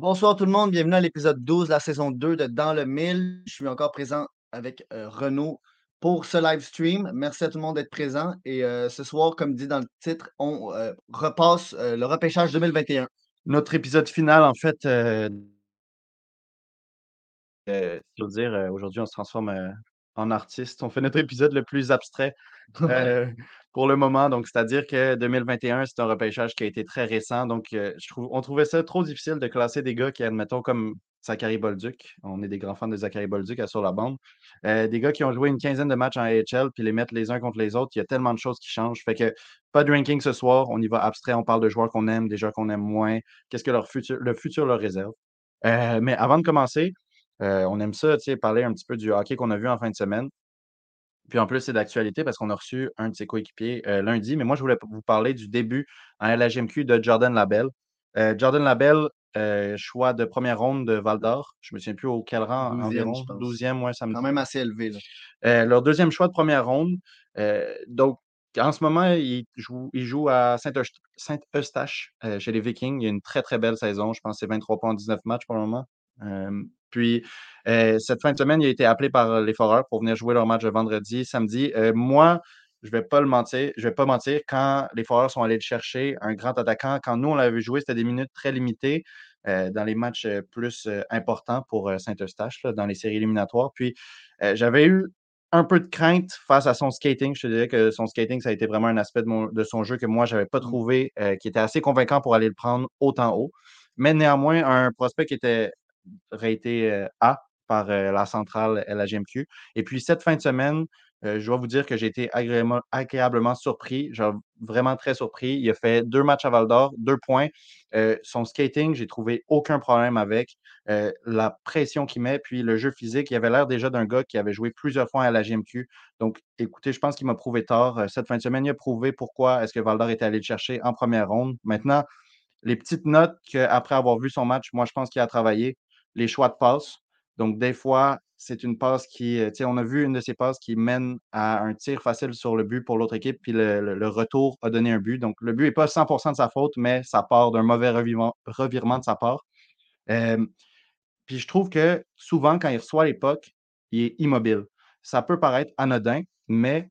Bonsoir tout le monde, bienvenue à l'épisode 12 de la saison 2 de Dans le Mille. Je suis encore présent avec euh, Renaud pour ce live stream. Merci à tout le monde d'être présent. Et euh, ce soir, comme dit dans le titre, on euh, repasse le repêchage 2021. Notre épisode final, en fait, veux dire, aujourd'hui, on se transforme en artiste. On fait notre épisode le plus abstrait euh, pour le moment. Donc, c'est-à-dire que 2021, c'est un repêchage qui a été très récent. Donc, euh, on trouvait ça trop difficile de classer des gars qui, admettons, comme Zachary Bolduc. On est des grands fans de Zachary Bolduc à sur la bande. Euh, des gars qui ont joué une quinzaine de matchs en AHL, puis les mettre les uns contre les autres. Il y a tellement de choses qui changent. Fait que pas de ranking ce soir. On y va abstrait. On parle de joueurs qu'on aime, des joueurs qu'on aime moins. Qu'est-ce que leur futur, le futur leur réserve. Mais avant de commencer, on aime ça, tu sais, parler un petit peu du hockey qu'on a vu en fin de semaine. Puis en plus, c'est d'actualité parce qu'on a reçu un de ses coéquipiers euh, lundi. Mais moi, je voulais vous parler du début en LHMQ de Jordan Labelle. Euh, Jordan Labelle, euh, choix de première ronde de Val d'Or. Je me souviens plus au quel rang 12e, environ. je pense. 12e, ouais, ça me Quand même assez élevé. là. Leur deuxième choix de première ronde. Donc, en ce moment, il joue, il joue à Saint-Eustache chez les Vikings. Il y a une très, très belle saison. Je pense que c'est 23 points en 19 matchs pour le moment. Euh, puis, euh, cette fin de semaine, il a été appelé par les Foreurs pour venir jouer leur match de vendredi, samedi. Euh, moi, je vais pas le mentir, je vais pas mentir, quand les Foreurs sont allés le chercher, un grand attaquant, quand nous, on l'avait joué, c'était des minutes très limitées euh, dans les matchs euh, plus euh, importants pour euh, Saint-Eustache, dans les séries éliminatoires. Puis, euh, j'avais eu un peu de crainte face à son skating. Je te dirais que son skating, ça a été vraiment un aspect de, mon- de son jeu que moi, je n'avais pas Mm. trouvé euh, qui était assez convaincant pour aller le prendre autant haut. Mais néanmoins, un prospect qui était raté euh, A par euh, la centrale LHMQ. Et puis, cette fin de semaine, euh, je dois vous dire que j'ai été agréablement, agréablement surpris, genre vraiment très surpris. Il a fait deux matchs à Val d'Or, deux points. Son skating, j'ai trouvé aucun problème avec. La pression qu'il met, puis le jeu physique, il avait l'air déjà d'un gars qui avait joué plusieurs fois à la GMQ. Donc, écoutez, je pense qu'il m'a prouvé tort. Cette fin de semaine, il a prouvé pourquoi est-ce que Val d'Or était allé le chercher en première ronde. Maintenant, les petites notes qu'après avoir vu son match, moi, je pense qu'il a travaillé. Les choix de passe. Donc, des fois, c'est une passe qui, euh, tu sais, on a vu une de ces passes qui mène à un tir facile sur le but pour l'autre équipe, puis le, retour a donné un but. Donc, le but n'est pas 100% de sa faute, mais ça part d'un mauvais revirement, de sa part. Puis je trouve que souvent, quand il reçoit pucks, il est immobile. Ça peut paraître anodin, mais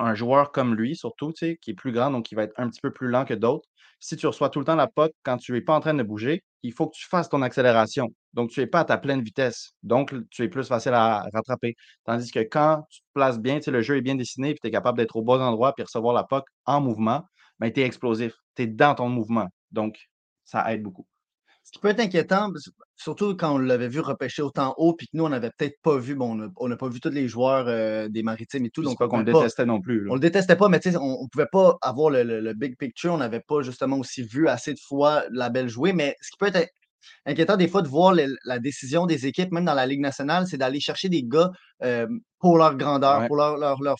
un joueur comme lui, surtout, tu sais, qui est plus grand, donc qui va être un petit peu plus lent que d'autres, si tu reçois tout le temps la puck quand tu n'es pas en train de bouger, il faut que tu fasses ton accélération. Donc, tu n'es pas à ta pleine vitesse. Donc, tu es plus facile à rattraper. Tandis que quand tu te places bien, le jeu est bien dessiné, puis tu es capable d'être au bon endroit puis recevoir la puck en mouvement, ben, tu es explosif. Tu es dans ton mouvement. Donc, ça aide beaucoup. Ce qui peut être inquiétant, surtout quand on l'avait vu repêcher autant haut, puis que nous, on n'avait peut-être pas vu, bon, on n'a pas vu tous les joueurs euh, des maritimes et tout. Donc, pas on qu'on le détestait non plus. là. On le détestait pas, mais tu sais, on ne pouvait pas avoir le, le- le big picture. On n'avait pas justement aussi vu assez de fois la belle jouer. Mais ce qui peut être inquiétant des fois de voir le- la décision des équipes, même dans la Ligue nationale, c'est d'aller chercher des gars euh, pour leur grandeur, Ouais. pour leur, leur, leur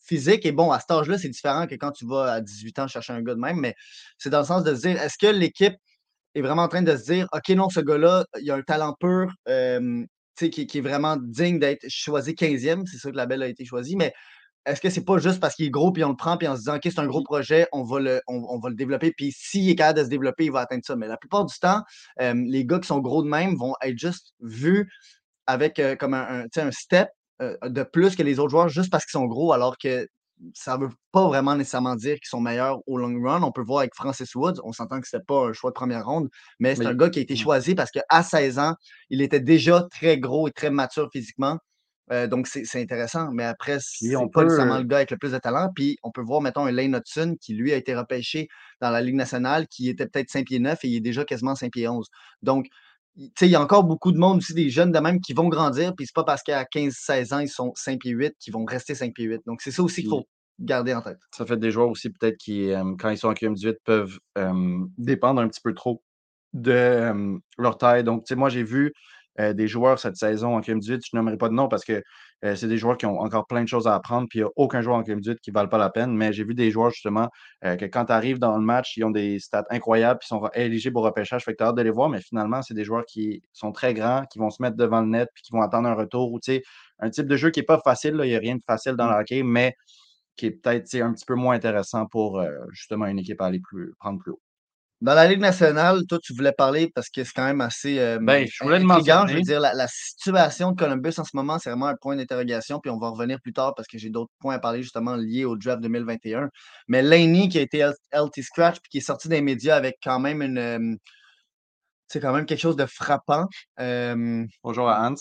physique. Et bon, à cet âge-là, c'est différent que quand tu vas à 18 ans chercher un gars de même, mais c'est dans le sens de se dire, est-ce que l'équipe est vraiment en train de se dire, OK, non, ce gars-là, il a un talent pur, euh, qui, qui est vraiment digne d'être choisi 15e. C'est ça que la belle a été choisie, mais est-ce que c'est pas juste parce qu'il est gros puis on le prend puis en se disant OK, c'est un gros projet, on va le, on, on va le développer puis s'il est capable de se développer, il va atteindre ça. Mais la plupart du temps, euh, les gars qui sont gros de même vont être juste vus avec euh, comme un, un, step euh, de plus que les autres joueurs juste parce qu'ils sont gros alors que ça veut pas vraiment nécessairement dire qu'ils sont meilleurs au long run. On peut voir avec Francis Woods, on s'entend que c'était pas un choix de première ronde, mais c'est Mais- un gars qui a été choisi parce qu'à 16 ans, il était déjà très gros et très mature physiquement. Euh, donc, c'est intéressant. Mais après, c'est on pas peut- nécessairement le gars avec le plus de talent. Puis, on peut voir, mettons, un Lane Hudson qui, lui, a été repêché dans la Ligue nationale, qui était peut-être 5 pieds 9 et il est déjà quasiment 5 pieds 11. Donc, il tu sais, il y a encore beaucoup de monde aussi, des jeunes de même, qui vont grandir. Puis, c'est pas parce qu'à 15-16 ans, ils sont 5 pieds 8 qu'ils vont rester 5 pieds 8. Donc, c'est ça aussi qu'il faut garder en tête. Ça fait des joueurs aussi peut-être qui, euh, quand ils sont en QM18, peuvent euh, dépendre un petit peu trop de leur taille. Donc, tu sais, moi, j'ai vu euh, des joueurs cette saison en QM18, je nommerai pas de nom parce que euh, c'est des joueurs qui ont encore plein de choses à apprendre, puis il n'y a aucun joueur en QM18 qui ne valent pas la peine. Mais j'ai vu des joueurs, justement, que quand tu arrives dans le match, ils ont des stats incroyables, puis sont éligibles au repêchage. Fait que tu as hâte de les voir, mais finalement, c'est des joueurs qui sont très grands, qui vont se mettre devant le net, puis qui vont attendre un retour. Ou, tu sais, un type de jeu qui n'est pas facile, il n'y a rien de facile dans le hockey, mais qui est peut-être un petit peu moins intéressant pour justement une équipe à aller plus, prendre plus haut. Dans la Ligue nationale, toi, tu voulais parler parce que c'est quand même assez euh, Ben, je voulais. Je veux dire, la, la situation de Columbus en ce moment, c'est vraiment un point d'interrogation. Puis on va revenir plus tard parce que j'ai d'autres points à parler justement liés au draft 2021. Mais Laney, qui a été LT Scratch, puis qui est sorti des médias avec quand même une. euh, c'est quand même quelque chose de frappant. Euh, Bonjour à Hans.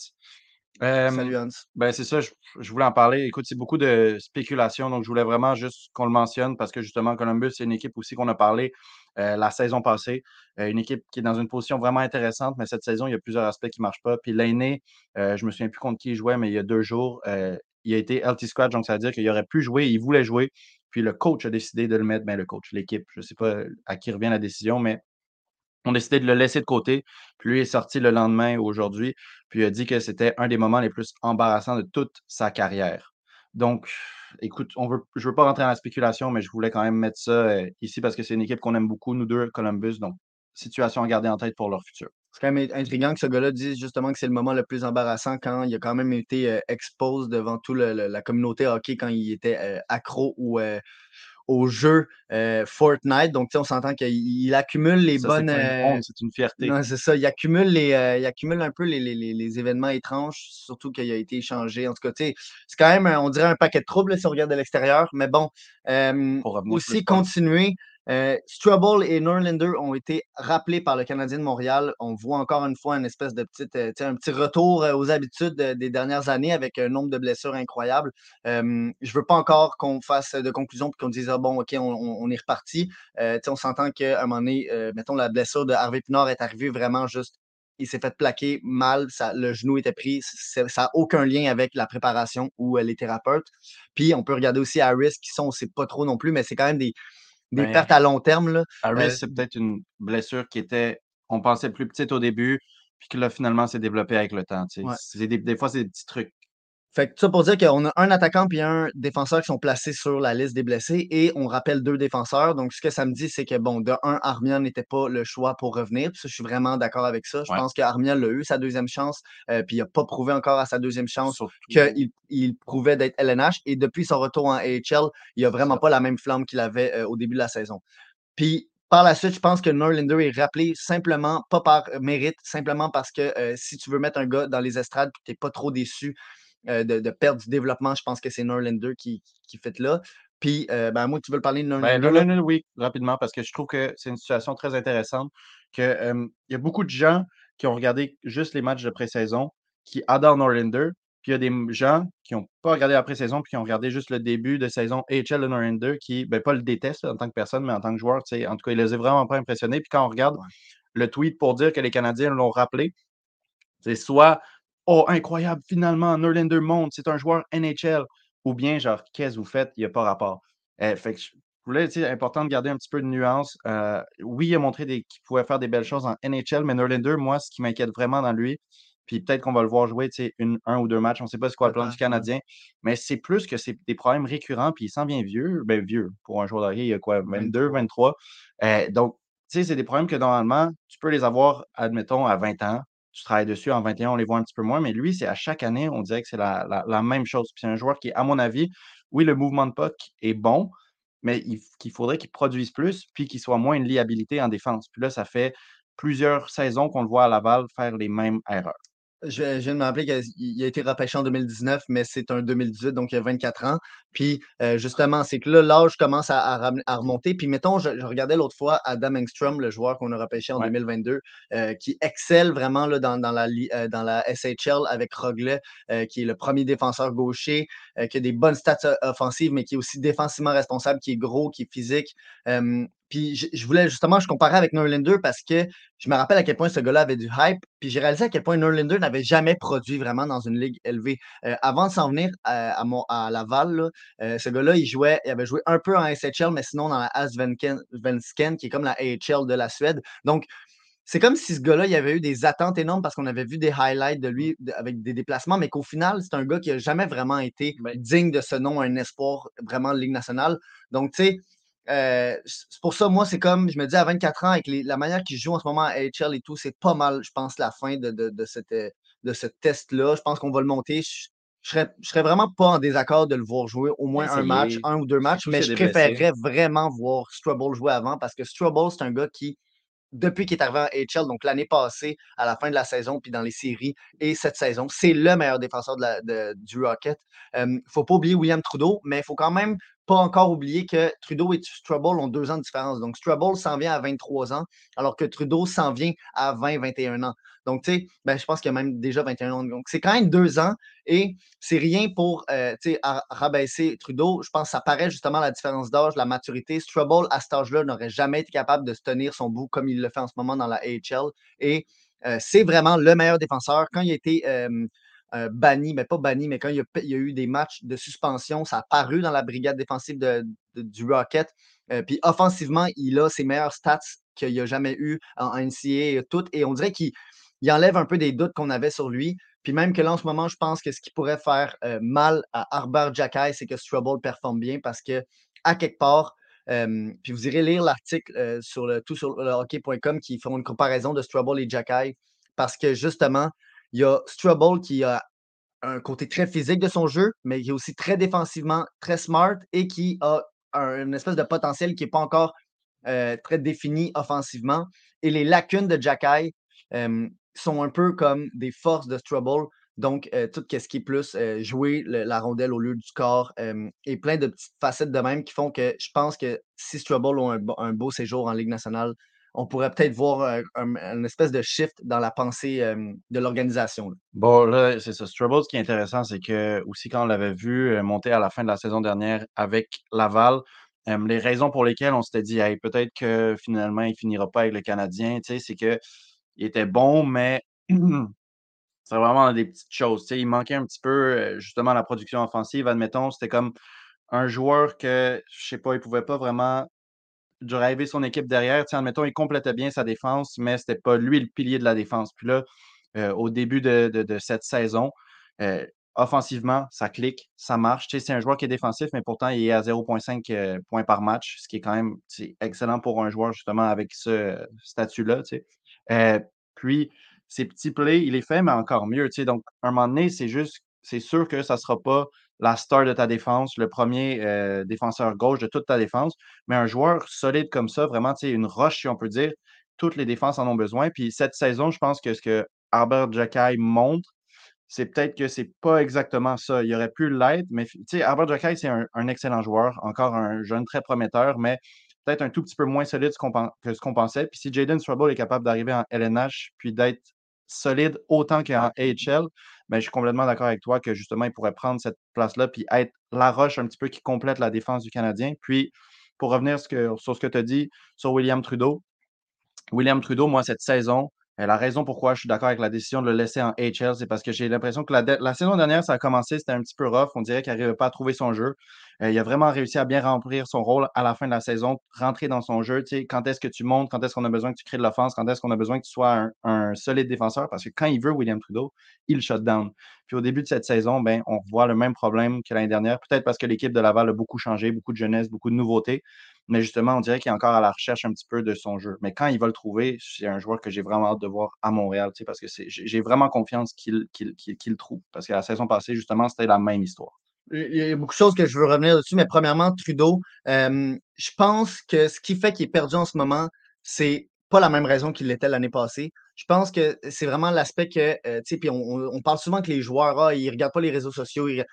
Euh, salut Hans. Ben, c'est ça, je, je voulais en parler. Écoute, c'est beaucoup de spéculation, donc je voulais vraiment juste qu'on le mentionne parce que justement, Columbus, c'est une équipe aussi qu'on a parlé euh, la saison passée. Euh, une équipe qui est dans une position vraiment intéressante, mais cette saison, il y a plusieurs aspects qui ne marchent pas. Puis l'aîné, euh, je ne me souviens plus contre qui il jouait, mais il y a deux jours, euh, il a été LT Scratch, donc ça veut dire qu'il aurait pu jouer, il voulait jouer. Puis le coach a décidé de le mettre, ben, le coach, l'équipe, je ne sais pas à qui revient la décision, mais on a décidé de le laisser de côté. Puis lui est sorti le lendemain aujourd'hui. Puis il a dit que c'était un des moments les plus embarrassants de toute sa carrière. Donc, écoute, on veut, je ne veux pas rentrer dans la spéculation, mais je voulais quand même mettre ça euh, ici parce que c'est une équipe qu'on aime beaucoup, nous deux, Columbus. Donc, situation à garder en tête pour leur futur. C'est quand même intriguant que ce gars-là dise justement que c'est le moment le plus embarrassant quand il a quand même été euh, expose devant toute la communauté hockey quand il était euh, accro ou euh, au jeu euh, Fortnite. Donc, on s'entend qu'il accumule les Ça, bonnes. C'est pas une euh, c'est une fierté. non, c'est ça. Il accumule, les, euh, il accumule un peu les, les- les- les événements étranges, surtout qu'il a été échangé. En tout cas, c'est quand même, on dirait un paquet de troubles là, si on regarde de l'extérieur. Mais bon, euh, aussi continuer. Euh, Struble et Norlander ont été rappelés par le Canadien de Montréal. On voit encore une fois une espèce de petite, euh, un petit retour euh, aux habitudes euh, des dernières années avec un nombre de blessures incroyable. Je veux pas encore qu'on fasse de conclusion et qu'on dise ah, bon, OK, on, est reparti. On s'entend qu'à un moment donné, mettons, la blessure de Harvey Pinard est arrivée vraiment juste. Il s'est fait plaquer mal, le genou était pris. ça n'a aucun lien avec la préparation ou les thérapeutes. Puis on peut regarder aussi Harris, qui sont, on ne sait pas trop non plus, mais c'est quand même des, des Ben, pertes à long terme. Là. Harris, Euh, c'est peut-être une blessure qui était, on pensait plus petite au début, puis que là, finalement, s'est développée avec le temps. Ouais. C'est des, des fois, c'est des petits trucs. Fait que ça pour dire qu'on a un attaquant puis un défenseur qui sont placés sur la liste des blessés et on rappelle deux défenseurs. Donc, ce que ça me dit, c'est que, bon, de un, Armian n'était pas le choix pour revenir. Puis ça, je suis vraiment d'accord avec ça. Je Ouais. pense qu'Armian a eu sa deuxième chance, euh, puis il n'a pas prouvé encore à sa deuxième chance qu'il il prouvait d'être LNH. Et depuis son retour en AHL, il n'a vraiment pas la même flamme qu'il avait euh, au début de la saison. Puis par la suite, je pense que Norlander est rappelé simplement, pas par mérite, simplement parce que euh, si tu veux mettre un gars dans les estrades et que tu n'es pas trop déçu euh, de, de perdre du développement, je pense que c'est Norlander qui, qui fait là. Puis, euh, ben, moi, tu veux le parler de Ben, Norlander? là, là, oui, rapidement, parce que je trouve que c'est une situation très intéressante. Que, il y a beaucoup de gens qui ont regardé juste les matchs de pré-saison, qui adorent Norlander. Puis il y a des gens qui n'ont pas regardé la pré-saison, puis qui ont regardé juste le début de saison HL de Norlander, qui, ben, pas le détestent là, en tant que personne, mais en tant que joueur, en tout cas, il les a vraiment pas impressionnés. Puis quand on regarde le tweet pour dire que les Canadiens l'ont rappelé, c'est soit Oh, incroyable, finalement, Norlander monte, c'est un joueur NHL. Ou bien, genre, qu'est-ce que vous faites? Il n'y a pas rapport. Euh, fait que je voulais, c'est important de garder un petit peu de nuance. Euh, oui, il a montré des- qu'il pouvait faire des belles choses en NHL, mais Norlander, moi, ce qui m'inquiète vraiment dans lui, puis peut-être qu'on va le voir jouer, tu sais, une, un ou deux matchs, on ne sait pas c'est quoi le plan du. Canadien, mais c'est plus que c'est des problèmes récurrents, puis il s'en vient vieux, ben vieux, pour un joueur de hockey, il y a quoi, 22, 23. Euh, donc, tu sais, c'est des problèmes que normalement, tu peux les avoir, admettons, à 20 ans, tu travailles dessus. En 21, on les voit un petit peu moins, mais lui, c'est à chaque année, on dirait que c'est la, la- même chose. Puis c'est un joueur qui, à mon avis, oui, le mouvement de puck est bon, mais il, qu'il faudrait qu'il produise plus, puis qu'il soit moins une liabilité en défense. Puis là, ça fait plusieurs saisons qu'on le voit à Laval faire les mêmes erreurs. Je, je viens de me rappeler qu'il a été repêché en 2019, mais c'est un 2018, donc il y a 24 ans. Puis euh, justement, c'est que là, l'âge commence à, à ram- à remonter. Puis mettons, je, je regardais l'autre fois Adam Engstrom, le joueur qu'on a repêché en Ouais. 2022, euh, qui excelle vraiment là, dans, dans la, euh, dans la SHL avec Roglet, qui est le premier défenseur gaucher, qui a des bonnes stats offensives, mais qui est aussi défensivement responsable, qui est gros, qui est physique. Puis je, je voulais justement, je comparais avec Norlander parce que je me rappelle à quel point ce gars-là avait du hype, puis j'ai réalisé à quel point Norlander n'avait jamais produit vraiment dans une ligue élevée. Euh, avant de s'en venir à, à, Mon- à Laval, là, euh, ce gars-là, il jouait, il avait joué un peu en SHL, mais sinon dans la Asvensken, Svensken, qui est comme la AHL de la Suède. Donc, c'est comme si ce gars-là, il y avait eu des attentes énormes parce qu'on avait vu des highlights de lui avec des déplacements, mais qu'au final, c'est un gars qui n'a jamais vraiment été digne de ce nom, un espoir vraiment de Ligue nationale. Donc, tu sais, euh, c'est pour ça, moi, c'est comme, je me dis, à 24 ans, avec les- la manière qu'il joue en ce moment à HL et tout, c'est pas mal, je pense, la fin de, de, de cette, euh, de ce test-là. Je pense qu'on va le monter. Je, je serais, je serais vraiment pas en désaccord de le voir jouer au moins un match, un ou deux matchs, mais je préférerais vraiment voir Strubble jouer avant parce que Strubble, c'est un gars qui, depuis qu'il est arrivé en HL, donc l'année passée, à la fin de la saison, puis dans les séries, et cette saison, c'est le meilleur défenseur de la- de- du Rocket. Il ne faut pas oublier William Trudeau, mais il faut quand même pas encore oublier que Trudeau et Strubble ont deux ans de différence. Donc, Strubble s'en vient à 23 ans, alors que Trudeau s'en vient à 20-21 ans. Donc, tu sais, ben, je pense qu'il y a même déjà 21 ans. Donc, c'est quand même deux ans et c'est rien pour euh, rabaisser Trudeau. Je pense que ça paraît justement la différence d'âge, la maturité. Strubble, à cet âge-là, n'aurait jamais été capable de se tenir son bout comme il le fait en ce moment dans la AHL. Et euh, c'est vraiment le meilleur défenseur. Quand il a été euh, banni, mais pas banni, mais quand il y, a, eu des matchs de suspension, ça a paru dans la brigade défensive de- du Rocket. Euh, puis offensivement, il a ses meilleurs stats qu'il a jamais eu en NCAA et tout. Et on dirait qu'il il enlève un peu des doutes qu'on avait sur lui. Puis même que là, en ce moment, je pense que ce qui pourrait faire euh, mal à Arbor Jackay, c'est que Strubble performe bien parce que, à quelque part, puis vous irez lire l'article euh, sur le tout sur le hockey.com qui font une comparaison de Strubble et Jackay parce que justement, il y a Strubble qui a un côté très physique de son jeu, mais qui est aussi très défensivement, très smart et qui a un- une espèce de potentiel qui n'est pas encore euh, très défini offensivement. Et les lacunes de Jackay sont un peu comme des forces de Strubble. Donc, euh, tout ce qui est plus euh, jouer la rondelle au lieu du corps euh, et plein de petites facettes de même qui font que je pense que si Strubble a un, beau séjour en Ligue nationale, on pourrait peut-être voir un, une espèce de shift dans la pensée de l'organisation. Bon, là, c'est ça. Strubble, ce qui est intéressant, c'est que aussi quand on l'avait vu monter à la fin de la saison dernière avec Laval, les raisons pour lesquelles on s'était dit, hey, peut-être que finalement, il finira pas avec le Canadien, c'est que il était bon, mais c'est vraiment des petites choses. Il manquait un petit peu justement la production offensive. Admettons, c'était comme un joueur que, je sais pas, il pouvait pas vraiment driver son équipe derrière. Admettons, il complétait bien sa défense, mais c'était pas lui le pilier de la défense. Puis là, au début de, de- cette saison, offensivement, ça clique, ça marche. C'est un joueur qui est défensif, mais pourtant, il est à 0,5 euh, points par match, ce qui est quand même excellent pour un joueur justement avec ce statut-là. Euh, puis, ces petits plays, il les fait, mais encore mieux. Donc, à un moment donné, c'est juste, c'est sûr que ça ne sera pas la star de ta défense, le premier euh, défenseur gauche de toute ta défense, mais un joueur solide comme ça, vraiment, une roche, si on peut dire, toutes les défenses en ont besoin. Puis cette saison, je pense que ce que Albert Jackay montre, c'est peut-être que c'est pas exactement ça. Il aurait pu l'être, mais Albert Jackay, c'est un, un excellent joueur, encore un jeune très prometteur, mais peut-être un tout petit peu moins solide que ce qu'on pensait. Puis si Jaden Strubble est capable d'arriver en LNH puis d'être solide autant qu'en AHL, ben, je suis complètement d'accord avec toi que justement, il pourrait prendre cette place-là puis être la roche un petit peu qui complète la défense du Canadien. Puis, pour revenir sur ce que tu as dit sur William Trudeau, William Trudeau, moi, cette saison, euh, la raison pourquoi je suis d'accord avec la décision de le laisser en HL, c'est parce que j'ai l'impression que la, saison dernière, ça a commencé, c'était un petit peu rough. On dirait qu'il n'arrivait pas à trouver son jeu. Euh, il a vraiment réussi à bien remplir son rôle à la fin de la saison, rentrer dans son jeu. Tu sais, quand est-ce que tu montes, quand est-ce qu'on a besoin que tu crées de l'offense, quand est-ce qu'on a besoin que tu sois un, un solide défenseur, parce que quand il veut William Trudeau, il shut down. Puis au début de cette saison, ben, on voit le même problème que l'année dernière, peut-être parce que l'équipe de Laval a beaucoup changé, beaucoup de jeunesse, beaucoup de nouveautés. Mais justement, on dirait qu'il est encore à la recherche un petit peu de son jeu. Mais quand il va le trouver, c'est un joueur que j'ai vraiment hâte de voir à Montréal, parce que j'ai vraiment confiance qu'il le trouve. Parce que la saison passée, justement, c'était la même histoire. Il y a beaucoup de choses que je veux revenir dessus, mais premièrement, Trudeau, euh, je pense que ce qui fait qu'il est perdu en ce moment, c'est pas la même raison qu'il l'était l'année passée. Je pense que c'est vraiment l'aspect que, euh, tu sais, puis on, on- parle souvent que les joueurs, ah, ils regardent pas les réseaux sociaux, ils,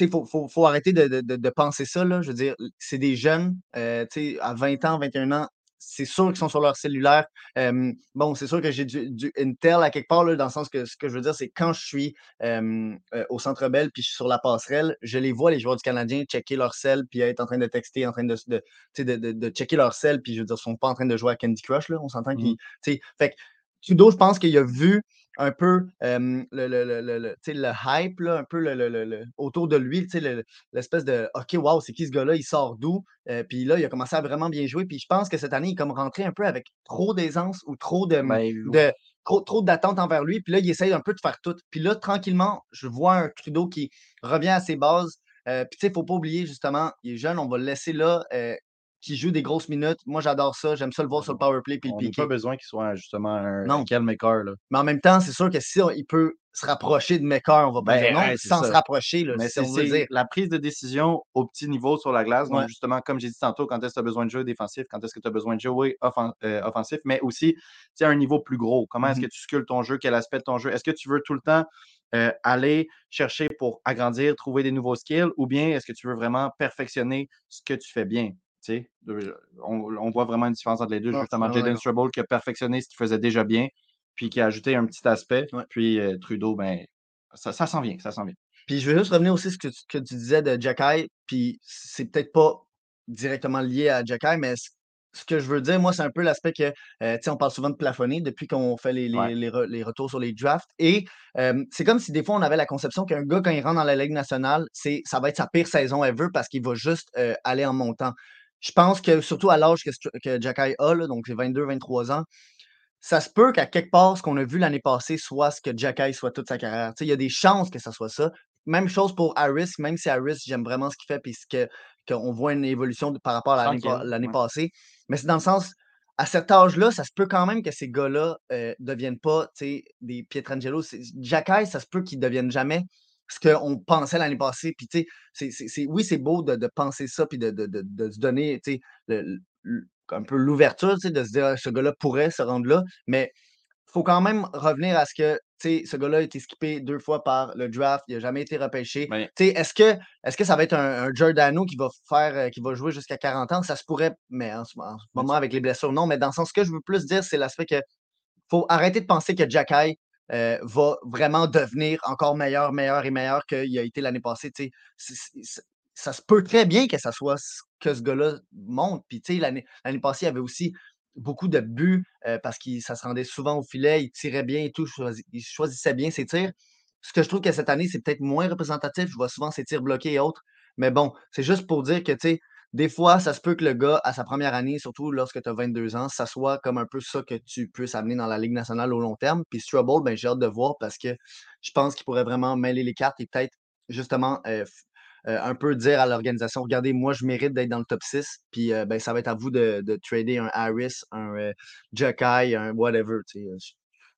il faut, faut- faut arrêter de, de- de- penser ça, là. Je veux dire, c'est des jeunes, euh, tu sais, à 20 ans, 21 ans, c'est sûr qu'ils sont sur leur cellulaire. Euh, bon, c'est sûr que j'ai du, du Intel à quelque part, là, dans le sens que ce que je veux dire, c'est quand je suis euh, au Centre Bell puis je suis sur la passerelle, je les vois, les joueurs du Canadien, checker leur sel puis être en train de texter, en train de, de, de, de- checker leur sel, puis je veux dire, ils sont pas en train de jouer à Candy Crush, là. On s'entend qu'ils. Mhm. tu sais, Fait que Trudeau, je pense qu'il a vu un peu le, le, le, le, hype, là, un peu le, autour de lui, l'espèce de OK, wow, c'est qui ce gars-là, il sort d'où? puis là, il a commencé à vraiment bien jouer. Puis je pense que cette année, il est comme rentré un peu avec trop d'aisance ou trop de, Ben, de trop, trop d'attentes envers lui. Puis là, il essaye un peu de faire tout. Puis là, tranquillement, je vois un Trudeau qui revient à ses bases. puis tu sais, il ne faut pas oublier, justement, il est jeune, on va le laisser là qui joue des grosses minutes. Moi, j'adore ça. J'aime ça le voir sur le power play puis le on n'a piqué. pas besoin qu'il soit justement un, Non. là. Mais en même temps, c'est sûr que si on- il peut se rapprocher de Mekar, on va pas Ben, dire non, ouais, c'est sans ça. se rapprocher, là, Mais si c'est on veut c'est dire. la prise de décision au petit niveau sur la glace. Donc, justement, comme j'ai dit tantôt, quand est-ce que tu as besoin de jouer défensif, quand est-ce que tu as besoin de jouer offen- euh, offensif, mais aussi tu sais, à un niveau plus gros. Comment est-ce Mhm. que tu sculptes ton jeu? Quel aspect de ton jeu? Est-ce que tu veux tout le temps euh, aller chercher pour agrandir, trouver des nouveaux skills, ou bien est-ce que tu veux vraiment perfectionner ce que tu fais bien? On, on voit vraiment une différence entre les deux. Ah, Justement, Jaden qui a perfectionné ce qu'il faisait déjà bien, puis qui a ajouté un petit aspect. Ouais. Puis euh, Trudeau, ben, ça, ça s'en vient, ça s'en vient. Puis je veux juste revenir aussi à ce que tu, que tu disais de Jacky, puis c'est peut-être pas directement lié à Jacky, mais ce ce que je veux dire, moi, c'est un peu l'aspect que, euh, tu sais, on parle souvent de plafonner depuis qu'on fait les, les, Ouais. les re- les retours sur les drafts. Et euh, c'est comme si des fois, on avait la conception qu'un gars, quand il rentre dans la Ligue nationale, c'est, ça va être sa pire saison ever parce qu'il va juste euh, aller en montant. Je pense que, surtout à l'âge que, que Jacky a, là, donc c'est 22-23 ans, ça se peut qu'à quelque part, ce qu'on a vu l'année passée soit ce que Jacky soit toute sa carrière. Il y a des chances que ça soit ça. Même chose pour Harris, même si Harris, j'aime vraiment ce qu'il fait, puis que, qu'on voit une évolution de- par rapport à l'année, ouais. passée. Mais c'est dans le sens, à cet âge-là, ça se peut quand même que ces gars-là ne deviennent pas des Pietrangelo. Jacky, ça se peut qu'ils ne deviennent jamais ce qu'on pensait l'année passée. Puis, tu sais, oui, c'est beau de, de penser ça, puis de, de, de- de se donner tu sais, un peu l'ouverture, tu sais, de se dire, Ah, ce gars-là pourrait se rendre là. Mais il faut quand même revenir à ce que, tu sais, ce gars-là a été skippé deux fois par le draft, il n'a jamais été repêché. Tu sais, est-ce que, est-ce que ça va être un, un Giordano qui va faire, euh, qui va jouer jusqu'à 40 ans? Ça se pourrait, mais en ce, en ce moment, avec les blessures, non. Mais dans le sens que je veux plus dire, c'est l'aspect que faut arrêter de penser que Jacky euh, va vraiment devenir encore meilleur, meilleur et meilleur qu'il a été l'année passée. ça se peut très bien que ça soit ce que ce gars-là monte. Puis, l'année passée, il avait aussi beaucoup de buts euh, parce que ça se rendait souvent au filet, il tirait bien et tout, il choisissait bien ses tirs. Ce que je trouve que cette année, c'est peut-être moins représentatif. Je vois souvent ses tirs bloqués et autres. Mais bon, c'est juste pour dire que, tu sais, des fois, ça se peut que le gars, à sa première année, surtout lorsque tu as 22 ans, ça soit comme un peu ça que tu peux amener dans la Ligue nationale au long terme. Puis Strubble, ben, j'ai hâte de voir parce que je pense qu'il pourrait vraiment mêler les cartes et peut-être justement euh, euh, un peu dire à l'organisation, regardez, moi, je mérite d'être dans le top 6. Puis euh, ben, ça va être à vous de, de trader un Harris, un Jacky, un whatever.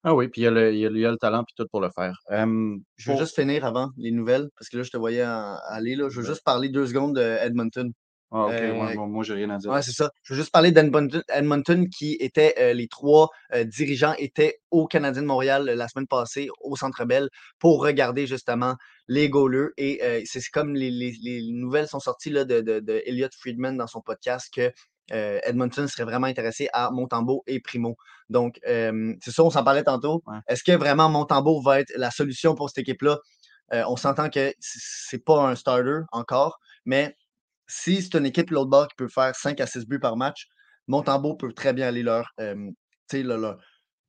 Ah oui, puis il y, a le, il y a le- il y a le talent puis tout pour le faire. Euh, je veux pour- juste finir avant les nouvelles parce que là, je te voyais aller. Là. Je veux Ouais. juste parler deux secondes de Edmonton. Ah, ok, Euh, ouais, moi, moi, j'ai rien à dire. Ouais, c'est ça. Je veux juste parler d'Edmonton Edmonton qui étaient euh, les trois euh, dirigeants étaient au Canadien de Montréal la semaine passée au Centre Bell pour regarder justement les goalers. Et c'est comme les, les- les nouvelles sont sorties là, de, de, de Elliot Friedman dans son podcast que Edmonton serait vraiment intéressé à Montembeau et Primo. Donc, c'est ça, on s'en parlait tantôt. Ouais. Est-ce que vraiment Montembeau va être la solution pour cette équipe-là? On s'entend que c'est pas un starter encore, mais si c'est une équipe l'autre bord qui peut faire 5 à 6 buts par match, Montembeau peut très bien aller leur, euh, tu sais, leur, leur-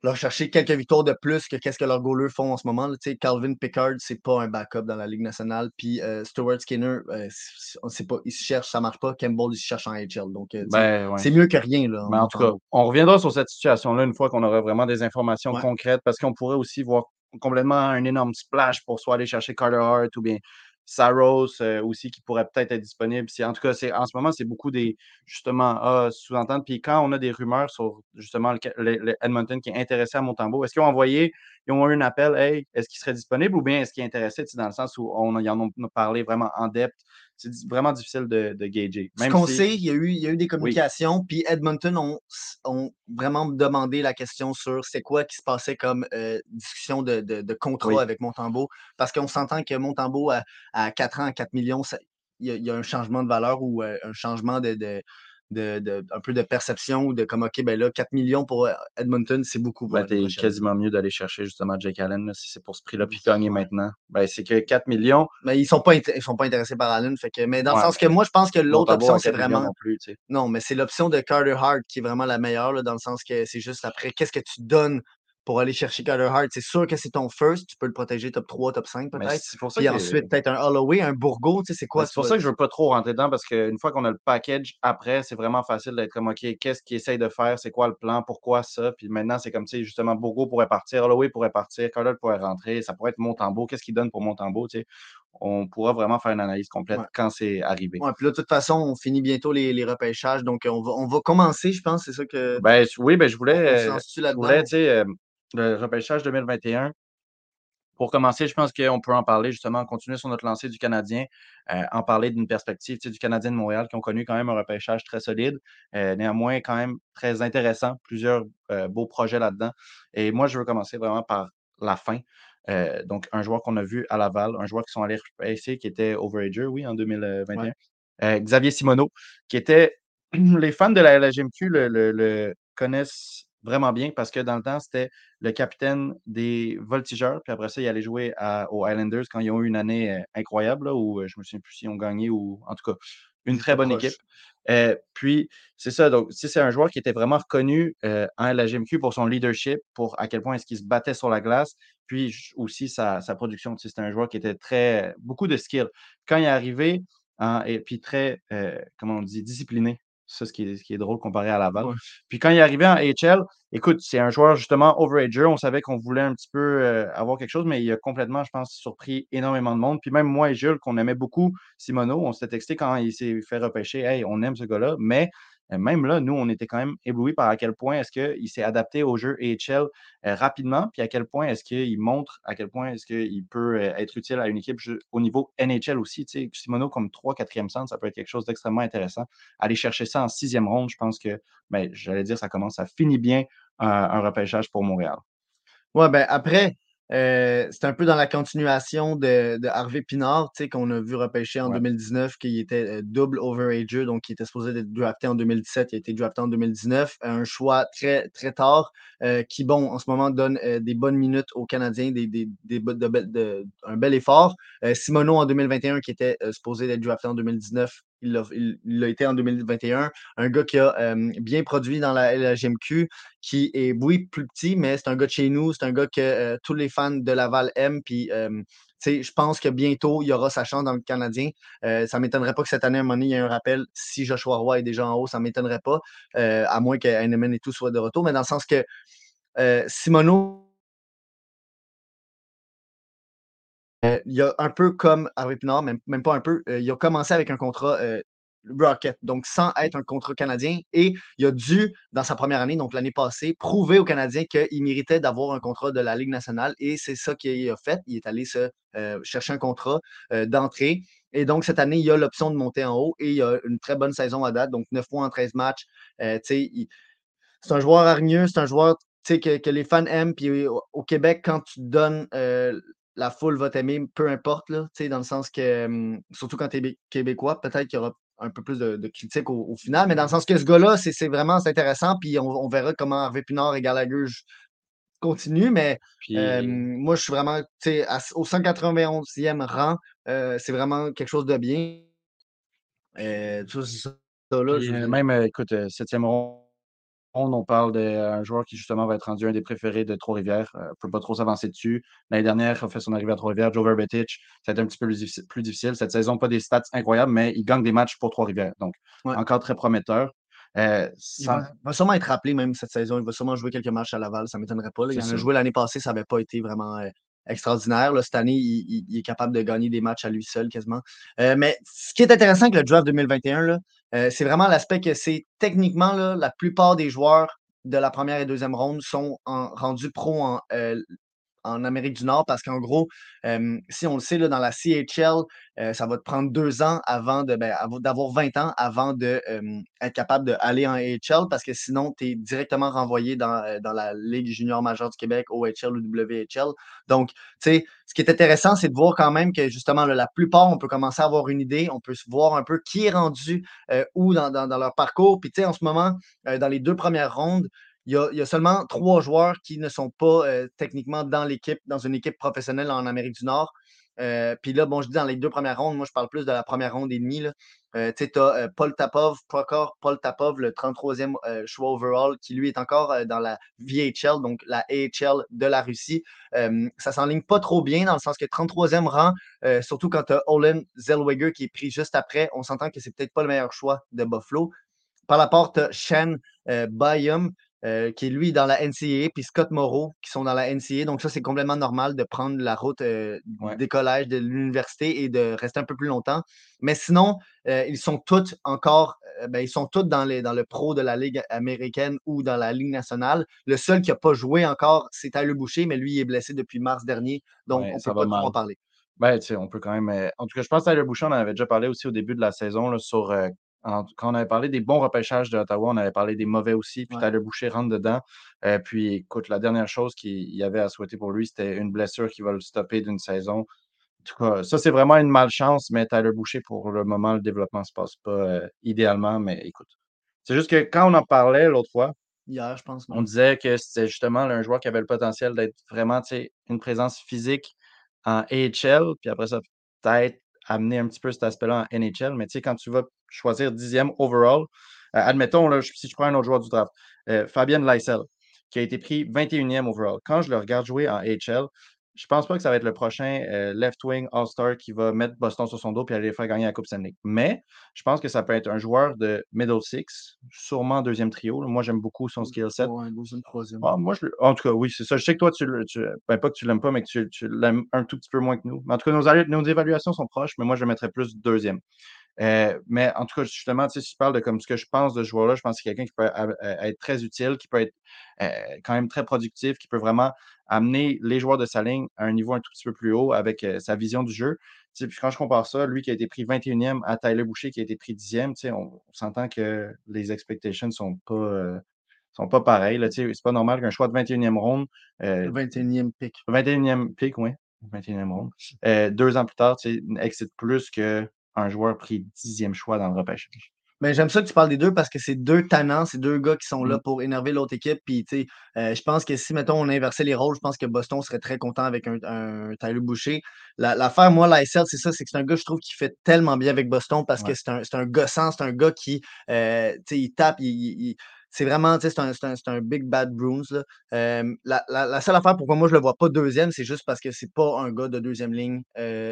leur chercher quelques victoires de plus que qu'est-ce que leurs goalers font en ce moment. Calvin Pickard, c'est pas un backup dans la Ligue nationale. Puis euh, Stuart Skinner, euh, on sait pas, il se cherche, ça marche pas. Campbell, il se cherche en HL. Donc, euh, Ben, ouais. c'est mieux que rien. Là, Mais en tout cas, on reviendra sur cette situation-là une fois qu'on aura vraiment des informations Ouais. concrètes parce qu'on pourrait aussi voir complètement un énorme splash pour soit aller chercher Carter Hart ou bien Saros euh, aussi qui pourrait peut-être être disponible. En tout cas, en ce moment, c'est beaucoup des justement ah, sous-entendre. Puis quand on a des rumeurs sur justement le, Edmonton qui est intéressé à Montembeau, est-ce qu'ils ont envoyé, ils ont eu un appel, hey, est-ce qu'il serait disponible ou bien est-ce qu'il est intéressé, dans le sens où on, ils en ont parlé vraiment en depth. C'est vraiment difficile de, de gager. Ce qu'on si- sait, il y, a eu, il y a eu des communications, puis Edmonton ont, ont vraiment demandé la question sur c'est quoi qui se passait comme euh, discussion de, de, de contrat Oui. avec Montembeau. Parce qu'on s'entend que Montembeau, à, à 4 ans, à 4 millions, il y, a- il y a un changement de valeur ou euh, un changement de, de, de- de- un peu de perception ou de comme, OK, ben là, 4 millions pour euh, Edmonton, c'est beaucoup. Ben, t'es quasiment mieux d'aller chercher justement Jake Allen, là, si c'est pour ce prix-là, puis Ouais. gagner maintenant. Ben, c'est que 4 millions. Mais ils ne sont, pas ils sont pas intéressés par Allen. Fait que, mais dans le sens que moi, je pense que l'autre option, c'est 4 millions vraiment. Non, plus, tu sais. Non, mais c'est l'option de Carter Hart qui est vraiment la meilleure, là, dans le sens que c'est juste après, qu'est-ce que tu donnes pour aller chercher Carter Hart. C'est sûr que c'est ton first, tu peux le protéger top 3, top 5 Mais peut-être. c'est Puis ensuite, peut-être un Holloway, un Bourgo, tu sais, c'est Ben, quoi c'est tu pour ça? que je veux pas trop rentrer dedans parce qu'une fois qu'on a le package après, c'est vraiment facile d'être comme OK, qu'est-ce qu'il essaye de faire? C'est quoi le plan? Pourquoi ça? Puis maintenant, c'est comme tu sais, justement, Bourgo pourrait partir, Holloway pourrait partir, Carter pourrait rentrer, ça pourrait être Montembeau. Qu'est-ce qu'il donne pour Montembeau? Tu sais? On pourra vraiment faire une analyse complète Ouais. quand c'est arrivé. Ouais, puis là, de toute façon, on finit bientôt les, les repêchages. Donc, on va, on va commencer, je pense, c'est ça que. Ben, oui, ben, je voulais, euh, je voulais, tu sais, euh, le repêchage 2021. Pour commencer, je pense qu'on peut en parler justement, continuer sur notre lancée du Canadien, euh, en parler d'une perspective du Canadien de Montréal qui ont connu quand même un repêchage très solide, euh, néanmoins quand même très intéressant, plusieurs euh, beaux projets là-dedans. Et moi, je veux commencer vraiment par la fin. Euh, donc, un joueur qu'on a vu à Laval, un joueur qui sont allés repêcher, qui était overager, oui, en 2021. Ouais. Euh, Xavier Simoneau, qui était, les fans de la LGMQ le, le- le connaissent vraiment bien parce que dans le temps, c'était le capitaine des Voltigeurs. Puis après ça, il allait jouer à- aux Islanders quand ils ont eu une année euh, incroyable, là, où je me souviens plus s'ils ont gagné ou en tout cas une très bonne équipe. Euh, puis, c'est ça. Donc, si c'est un joueur qui était vraiment reconnu euh, en LGMQ pour son leadership, pour à quel point est-ce qu'il se battait sur la glace, puis aussi sa, sa production. Tu sais, C'était un joueur qui était très. beaucoup de skill. Quand il est arrivé, hein, et puis très, euh, comment on dit, discipliné. Ça, ce qui est, ce qui est drôle comparé à Laval. Ouais. Puis quand il est arrivé en HL, écoute, c'est un joueur justement overager. On savait qu'on voulait un petit peu euh, avoir quelque chose, mais il a complètement, je pense, surpris énormément de monde. Puis même moi et Jules, qu'on aimait beaucoup Simoneau, on s'était texté quand il s'est fait repêcher. Hey, on aime ce gars-là. Mais même là, nous, on était quand même éblouis par à quel point est-ce qu'il s'est adapté au jeu AHL euh, rapidement, puis à quel point est-ce qu'il montre, à quel point est-ce qu'il peut euh, être utile à une équipe au niveau NHL aussi. Tu sais, Simoneau comme 3 4e centre, ça peut être quelque chose d'extrêmement intéressant. Aller chercher ça en sixième ronde, je pense que, ben, j'allais dire, ça commence, ça finit bien un, un repêchage pour Montréal. Ouais, ben après, euh, c'est un peu dans la continuation de, de Harvey Pinard, qu'on a vu repêcher en Ouais. 2019, qui était euh, double overager, donc qui était supposé être drafté en 2017, il a été drafté en 2019. Un choix très, très tard, euh, qui, bon, en ce moment, donne euh, des bonnes minutes aux Canadiens, des, des, des bo- de bel- de- un bel effort. Euh, Simoneau en 2021, qui était euh, supposé être drafté en 2019, il l'a l'a été en 2021. Un gars qui a bien produit dans la LGMQ, qui est, oui, plus petit, mais c'est un gars de chez nous. C'est un gars que euh, tous les fans de Laval aiment. Puis, euh, je pense que bientôt, il y aura sa chance dans le Canadien. Euh, ça ne m'étonnerait pas que cette année, à un moment donné, il y ait un rappel. Si Joshua Roy est déjà en haut, ça ne m'étonnerait pas. euh, à moins que Heinemann et tout soit de retour. Mais dans le sens que Simoneau, il y a un peu comme Harvey Pinard, même, même pas un peu, euh, il a commencé avec un contrat euh, Rocket, donc sans être un contrat canadien. Et il a dû, dans sa première année, donc l'année passée, prouver aux Canadiens qu'il méritait d'avoir un contrat de la Ligue nationale. Et c'est ça qu'il a fait. Il est allé se euh, chercher un contrat euh, d'entrée. Et donc, cette année, il a l'option de monter en haut et il a une très bonne saison à date. Donc, 9 points en 13 matchs. Euh, il- c'est un joueur hargneux, c'est un joueur que, que les fans aiment. Puis au, Québec, quand tu donnes euh, la foule va t'aimer, peu importe, là, dans le sens que, surtout quand tu es québécois, peut-être qu'il y aura un peu plus de, de critiques au, au final, mais dans le sens que ce gars-là, c'est vraiment intéressant, puis on, on verra comment Harvey Pinard et Gallagher continuent, mais Puis, euh, moi, je suis vraiment, à- au 191e rang, euh, c'est vraiment quelque chose de bien. Euh, tout ça, ça, là, puis, je veux dire, même, écoute, euh, septième ronde, on parle d'un joueur qui justement va être rendu un des préférés de Trois-Rivières. Euh, on ne peut pas trop s'avancer dessus. L'année dernière, il a fait son arrivée à Trois-Rivières. Joe Verbetic, ça a été un petit peu plus difficile, plus difficile. Cette saison, pas des stats incroyables, mais il gagne des matchs pour Trois-Rivières. Donc, Ouais. encore très prometteur. Euh, il va, va sûrement être rappelé même cette saison. Il va sûrement jouer quelques matchs à Laval, ça ne m'étonnerait pas. là. Il en a joué l'année passée, ça n'avait pas été vraiment euh, extraordinaire. là. Cette année, il, est capable de gagner des matchs à lui seul quasiment. Euh, mais ce qui est intéressant avec le draft 2021, là, euh, c'est vraiment l'aspect que c'est techniquement là, la plupart des joueurs de la première et deuxième ronde sont en- rendus pro en, euh, en Amérique du Nord parce qu'en gros, si on le sait, là, dans la CHL, ça va te prendre deux ans avant de ben, av- d'avoir 20 ans avant de euh, être capable d'aller en AHL parce que sinon, tu es directement renvoyé dans, dans la Ligue junior majeure du Québec, OHL ou WHL. Donc, tu sais, ce qui est intéressant, c'est de voir quand même que justement, là, la plupart, on peut commencer à avoir une idée, on peut voir un peu qui est rendu où dans, dans- leur parcours. Puis, tu sais, en ce moment, dans les deux premières rondes, il y, a, seulement trois joueurs qui ne sont pas techniquement dans l'équipe, dans une équipe professionnelle en Amérique du Nord. Puis là, bon, je dis dans les deux premières rondes, moi, je parle plus de la première ronde et demie. Tu sais, as Paul Tapov, Prokor Paul Tapov, le 33e euh, choix overall, qui lui est encore dans la VHL, donc la AHL de la Russie. ça s'enligne pas trop bien dans le sens que 33e rang, surtout quand tu as Olen Zellweger qui est pris juste après, on s'entend que c'est peut-être pas le meilleur choix de Buffalo. Par la porte, Shen Bayum, euh, qui est lui dans la NCAA, puis Scott Moreau, qui sont dans la NCAA. Donc, ça, c'est complètement normal de prendre la route euh, du collège, de l'université et de rester un peu plus longtemps. Mais sinon, euh, ils sont tous encore, ben, ils sont tous dans, les, dans le pro de la Ligue américaine ou dans la Ligue nationale. Le seul qui n'a pas joué encore, c'est Tyler Boucher, mais lui, il est blessé depuis mars dernier. Donc, on ne peut pas trop en parler. Ben, on peut quand même. En tout cas, je pense que Tyler Boucher, on en avait déjà parlé aussi au début de la saison là, sur quand on avait parlé des bons repêchages de Ottawa, on avait parlé des mauvais aussi. Puis ouais. Tyler Boucher rentre dedans. Euh, puis écoute, la dernière chose qu'il y avait à souhaiter pour lui, c'était une blessure qui va le stopper d'une saison. En tout cas, ça, c'est vraiment une malchance, mais Tyler Boucher, pour le moment, le développement ne se passe pas euh, idéalement. Mais écoute, c'est juste que quand on en parlait l'autre fois, Hier, je pense. On disait que c'était justement un joueur qui avait le potentiel d'être vraiment une présence physique en AHL, puis après ça, peut-être amener un petit peu cet aspect-là en NHL. Mais tu sais, quand tu vas choisir dixième overall, euh, admettons, là, si je prends un autre joueur du draft, euh, Fabien Lysel, qui a été pris 21e overall. Quand je le regarde jouer en HL, je pense pas que ça va être le prochain euh, left wing All-Star qui va mettre Boston sur son dos et aller faire gagner la Coupe Stanley. Mais je pense que ça peut être un joueur de middle six, sûrement deuxième trio. Moi, j'aime beaucoup son skill set. deuxième, troisième. Ah, moi, je, en tout cas, oui, c'est ça. Je sais que toi, tu, tu ben, pas que tu l'aimes pas, mais que tu, l'aimes un tout petit peu moins que nous. en tout cas, nos, nos évaluations sont proches, mais moi, je le mettrais plus deuxième. Euh, mais en tout cas, justement, si tu parles de comme ce que je pense de ce joueur-là, je pense que c'est quelqu'un qui peut euh, être très utile, qui peut être euh, quand même très productif, qui peut vraiment amener les joueurs de sa ligne à un niveau un tout petit peu plus haut avec sa vision du jeu. puis quand je compare ça, lui qui a été pris 21e à Tyler Boucher qui a été pris 10e, on, on s'entend que les expectations ne sont pas sont pas pareils. C'est pas normal qu'un choix de 21e ronde. 21e pick. 21e pick, oui. 21e ronde. deux ans plus tard, excite plus que un joueur pris dixième choix dans le repêchage. Mais j'aime ça que tu parles des deux parce que c'est deux tannants, c'est deux gars qui sont là mmh. pour énerver l'autre équipe. Puis, tu sais, euh, je pense que si, mettons, on inversait les rôles, je pense que Boston serait très content avec un, un Tyler Boucher. L'affaire, moi, l'ISL, c'est ça, c'est que c'est un gars, je trouve, qui fait tellement bien avec Boston parce que c'est un, un gossant, c'est un gars qui, euh, tu sais, il tape, il, c'est vraiment, tu sais, c'est un, un, big bad Bruins. la, seule affaire pourquoi moi je le vois pas deuxième, c'est juste parce que c'est pas un gars de deuxième ligne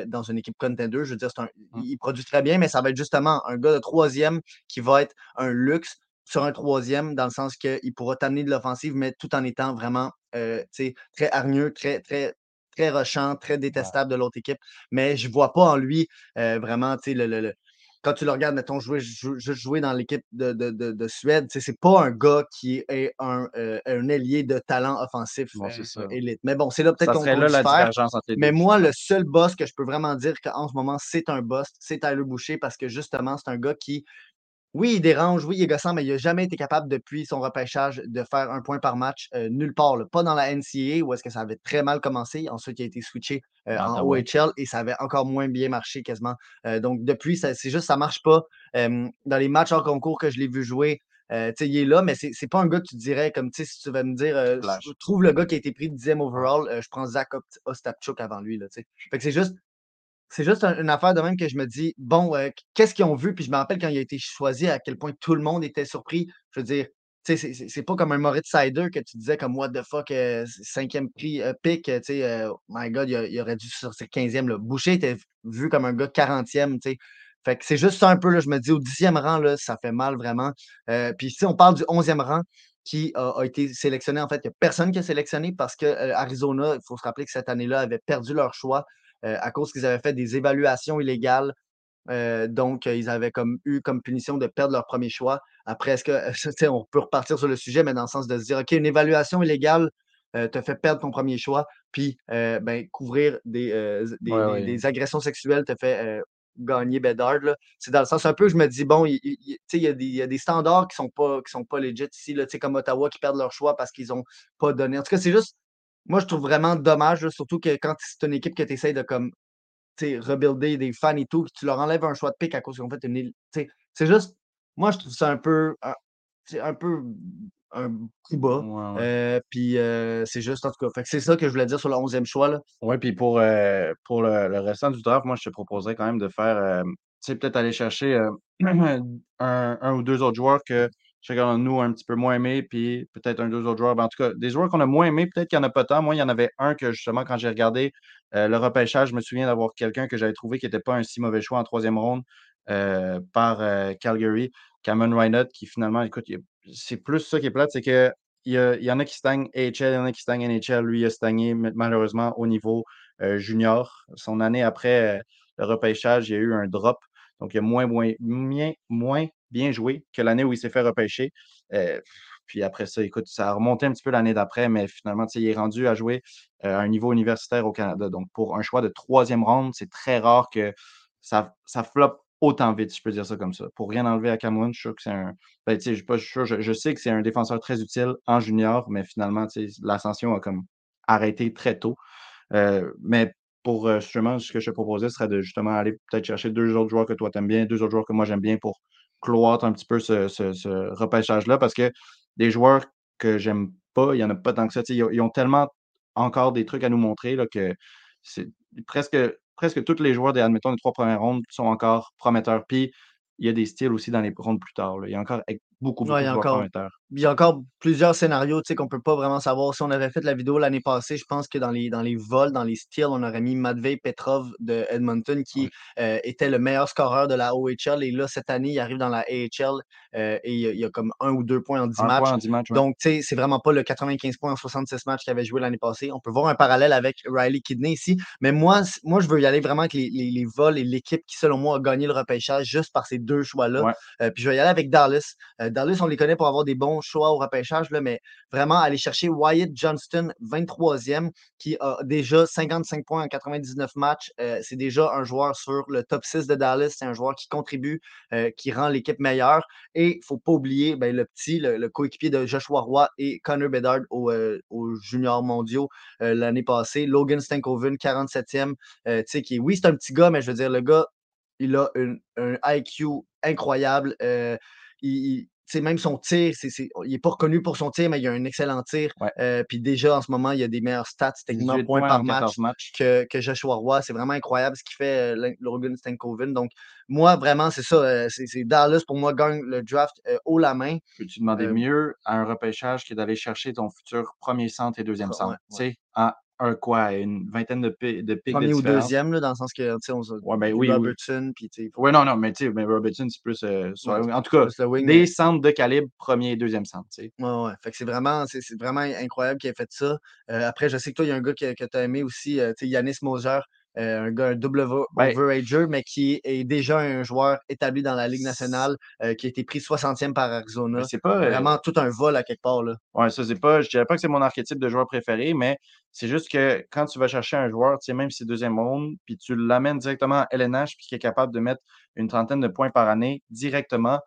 dans une équipe contender. Je veux dire, un, mmh. il produit très bien, mais ça va être justement un gars de troisième qui va être un luxe sur un troisième, dans le sens qu'il pourra t'amener de l'offensive, mais tout en étant vraiment très hargneux, très, très, très rushant, très détestable de l'autre équipe. Mais je vois pas en lui vraiment le, le quand tu le regardes, mettons, jouer, juste jouer dans l'équipe de, de, de, de Suède, c'est pas un gars qui est un, euh, un ailier de talent offensif euh, élite. Mais bon, c'est là peut-être qu'on serait là la divergence entre les Mais moi, le seul boss que je peux vraiment dire qu'en ce moment, c'est un boss, c'est Tyler Boucher parce que justement, c'est un gars qui oui, il dérange, oui, il est gossant, mais il n'a jamais été capable, depuis son repêchage, de faire un point par match euh, nulle part. Pas dans la NCAA, où est-ce que ça avait très mal commencé. Ensuite, il a été switché euh, ah, en OHL et ça avait encore moins bien marché quasiment. Euh, donc, depuis, c'est juste ça ne marche pas. dans les matchs hors concours que je l'ai vu jouer, il est là, mais c'est n'est pas un gars que tu dirais, comme si tu vas me dire, je trouve le gars qui a été pris 10e overall, je prends Zach Ostapchuk avant lui. Là, fait que c'est juste c'est juste une affaire de même que je me dis, bon, euh, qu'est-ce qu'ils ont vu? Puis je me rappelle quand il a été choisi, à quel point tout le monde était surpris. Je veux dire, c'est pas comme un Moritz Sider que tu disais comme what the fuck, euh, cinquième prix euh, pick, tu sais, my God, il, aurait dû sur ses 15e. Là. Boucher était vu comme un gars 40e, tu sais. Fait que c'est juste ça un peu, là, je me dis, au 10e rang, là, ça fait mal vraiment. puis si on parle du 11e rang, qui a, été sélectionné, en fait, il n'y a personne qui a sélectionné parce que Arizona, il faut se rappeler que cette année-là, avait perdu leur choix. Euh, à cause qu'ils avaient fait des évaluations illégales. Euh, donc, ils avaient comme eu comme punition de perdre leur premier choix. Après, est-ce que, on peut repartir sur le sujet, mais dans le sens de se dire, OK, une évaluation illégale euh, te fait perdre ton premier choix, puis ben, couvrir des, des, agressions sexuelles te fait gagner Bedard. C'est dans le sens un peu, je me dis, bon, il, y, a des, y, a des standards qui ne sont, pas, qui sont pas legit ici, là, comme Ottawa qui perdent leur choix parce qu'ils n'ont pas donné. En tout cas, c'est juste moi, je trouve vraiment dommage, surtout que quand c'est une équipe que tu essaies de comme rebuilder des fans et tout, que tu leur enlèves un choix de pick à cause qu'en fait une C'est juste. Moi, je trouve ça un peu. c'est un peu un coup bas. Ouais, ouais. Euh, puis euh, c'est juste, en tout cas. C'est ça que je voulais dire sur le 11e choix. Ouais, puis pour, euh, pour le, le restant du draft, moi, je te proposerais quand même de faire, tu sais, peut-être aller chercher un, un ou deux autres joueurs que chacun de nous a un petit peu moins aimé, puis peut-être un deux autres joueurs. Ben, en tout cas, des joueurs qu'on a moins aimés, peut-être qu'il n'y en a pas tant. Moi, il y en avait un que justement, quand j'ai regardé euh, le repêchage, je me souviens d'avoir quelqu'un que j'avais trouvé qui n'était pas un si mauvais choix en troisième ronde euh, par euh, Calgary, Cameron Reinhardt, qui finalement, écoute, c'est plus ça qui est plate, c'est que il y, a- il y en a qui stagnent AHL, il y en a qui stagnent NHL. Lui, il a stagné malheureusement au niveau junior. Son année après le repêchage, il y a eu un drop. Donc, il a moins, moins, bien, moins bien joué que l'année où il s'est fait repêcher. Euh, puis après ça, écoute, ça a remonté un petit peu l'année d'après, mais finalement, il est rendu à jouer euh, à un niveau universitaire au Canada. Donc, pour un choix de troisième ronde, c'est très rare que ça, ça floppe autant vite, je peux dire ça comme ça. Pour rien enlever à Cameron, je suis sûr que c'est un. Ben, je, suis pas sûr, je, sais que c'est un défenseur très utile en junior, mais finalement, l'ascension a comme arrêté très tôt. Euh, mais pour justement, ce que je te proposais serait de justement aller peut-être chercher deux autres joueurs que toi t'aimes bien, deux autres joueurs que moi j'aime bien pour cloître un petit peu ce, ce- repêchage-là parce que des joueurs que j'aime pas, il n'y en a pas tant que ça. Ils ont, tellement encore des trucs à nous montrer là, que c'est presque, presque tous les joueurs des, admettons, des trois premières rondes sont encore prometteurs. Puis il y a des styles aussi dans les rondes plus tard. Il y a encore beaucoup, beaucoup Ouais, il y a encore il y a encore plusieurs scénarios qu'on peut pas vraiment savoir. Si on avait fait la vidéo l'année passée, je pense que dans les, dans les vols, dans les steals, on aurait mis Matvey Petrov de Edmonton qui euh, était le meilleur scoreur de la OHL. Et là, cette année, il arrive dans la AHL euh, et il y, a, comme un ou deux points en 10 Un matchs. point en 10 matchs. ouais. Donc, tu sais, c'est vraiment pas le 95 points en 66 matchs qu'il avait joué l'année passée. On peut voir un parallèle avec Riley Kidney ici. Mais moi, moi je veux y aller vraiment avec les, les, les vols et l'équipe qui, selon moi, a gagné le repêchage juste par ces deux choix-là. Ouais. Euh, puis je vais y aller avec Dallas. Euh, Dallas, on les connaît pour avoir des bons choix au repêchage, mais vraiment aller chercher Wyatt Johnston, 23e, qui a déjà 55 points en 99 matchs. Euh, c'est déjà un joueur sur le top 6 de Dallas. C'est un joueur qui contribue, euh, qui rend l'équipe meilleure. Et il ne faut pas oublier ben, le petit, le, coéquipier de Joshua Roy et Connor Bedard aux, aux juniors mondiaux l'année passée. Logan Stankoven, 47e, euh, tu sais, qui oui, c'est un petit gars, mais je veux dire, le gars, il a un IQ incroyable. il, même son tir, c'est- il n'est pas reconnu pour son tir, mais il a un excellent tir. Euh, puis déjà, en ce moment, il a des meilleurs stats, techniquement, 18 points points par match 14 matchs. que, que Joshua Roy. C'est vraiment incroyable ce qu'il fait, euh, Logan Stankoven. Donc, moi, vraiment, c'est ça. euh, c'est, Dallas, pour moi, gagne le draft euh, haut la main. Peux-tu demander mieux à un repêchage que d'aller chercher ton futur premier centre et deuxième Ouais, centre? ouais. À un quoi, une vingtaine de, pi- de pics de Premier ou deuxième, là, dans le sens que, tu sais, on se- Ouais, ben oui, oui. Robertson, puis tu sais, Ouais, non, non, mais tu sais, mais Robertson, c'est plus. euh, sur Ouais, en tout cas, wing, des mais- centres de calibre, premier et deuxième centre, tu sais. Ouais, ouais. Fait que c'est vraiment, c'est vraiment incroyable qu'il ait fait ça. Euh, après, je sais que toi, il y a un gars que, que tu as aimé aussi, euh, tu sais, Yanis Moser, euh, un gars, un double over- Ben- overager, mais qui est déjà un joueur établi dans la Ligue nationale, euh, qui a été pris 60e par Arizona. C'est pas. euh, Vraiment tout un vol à quelque part. Là. Ouais, ça, c'est pas. Je dirais pas que c'est mon archétype de joueur préféré, mais c'est juste que quand tu vas chercher un joueur, tu sais, même si c'est deuxième ronde, puis tu l'amènes directement à LNH, puis qui est capable de mettre une trentaine de points par année directement,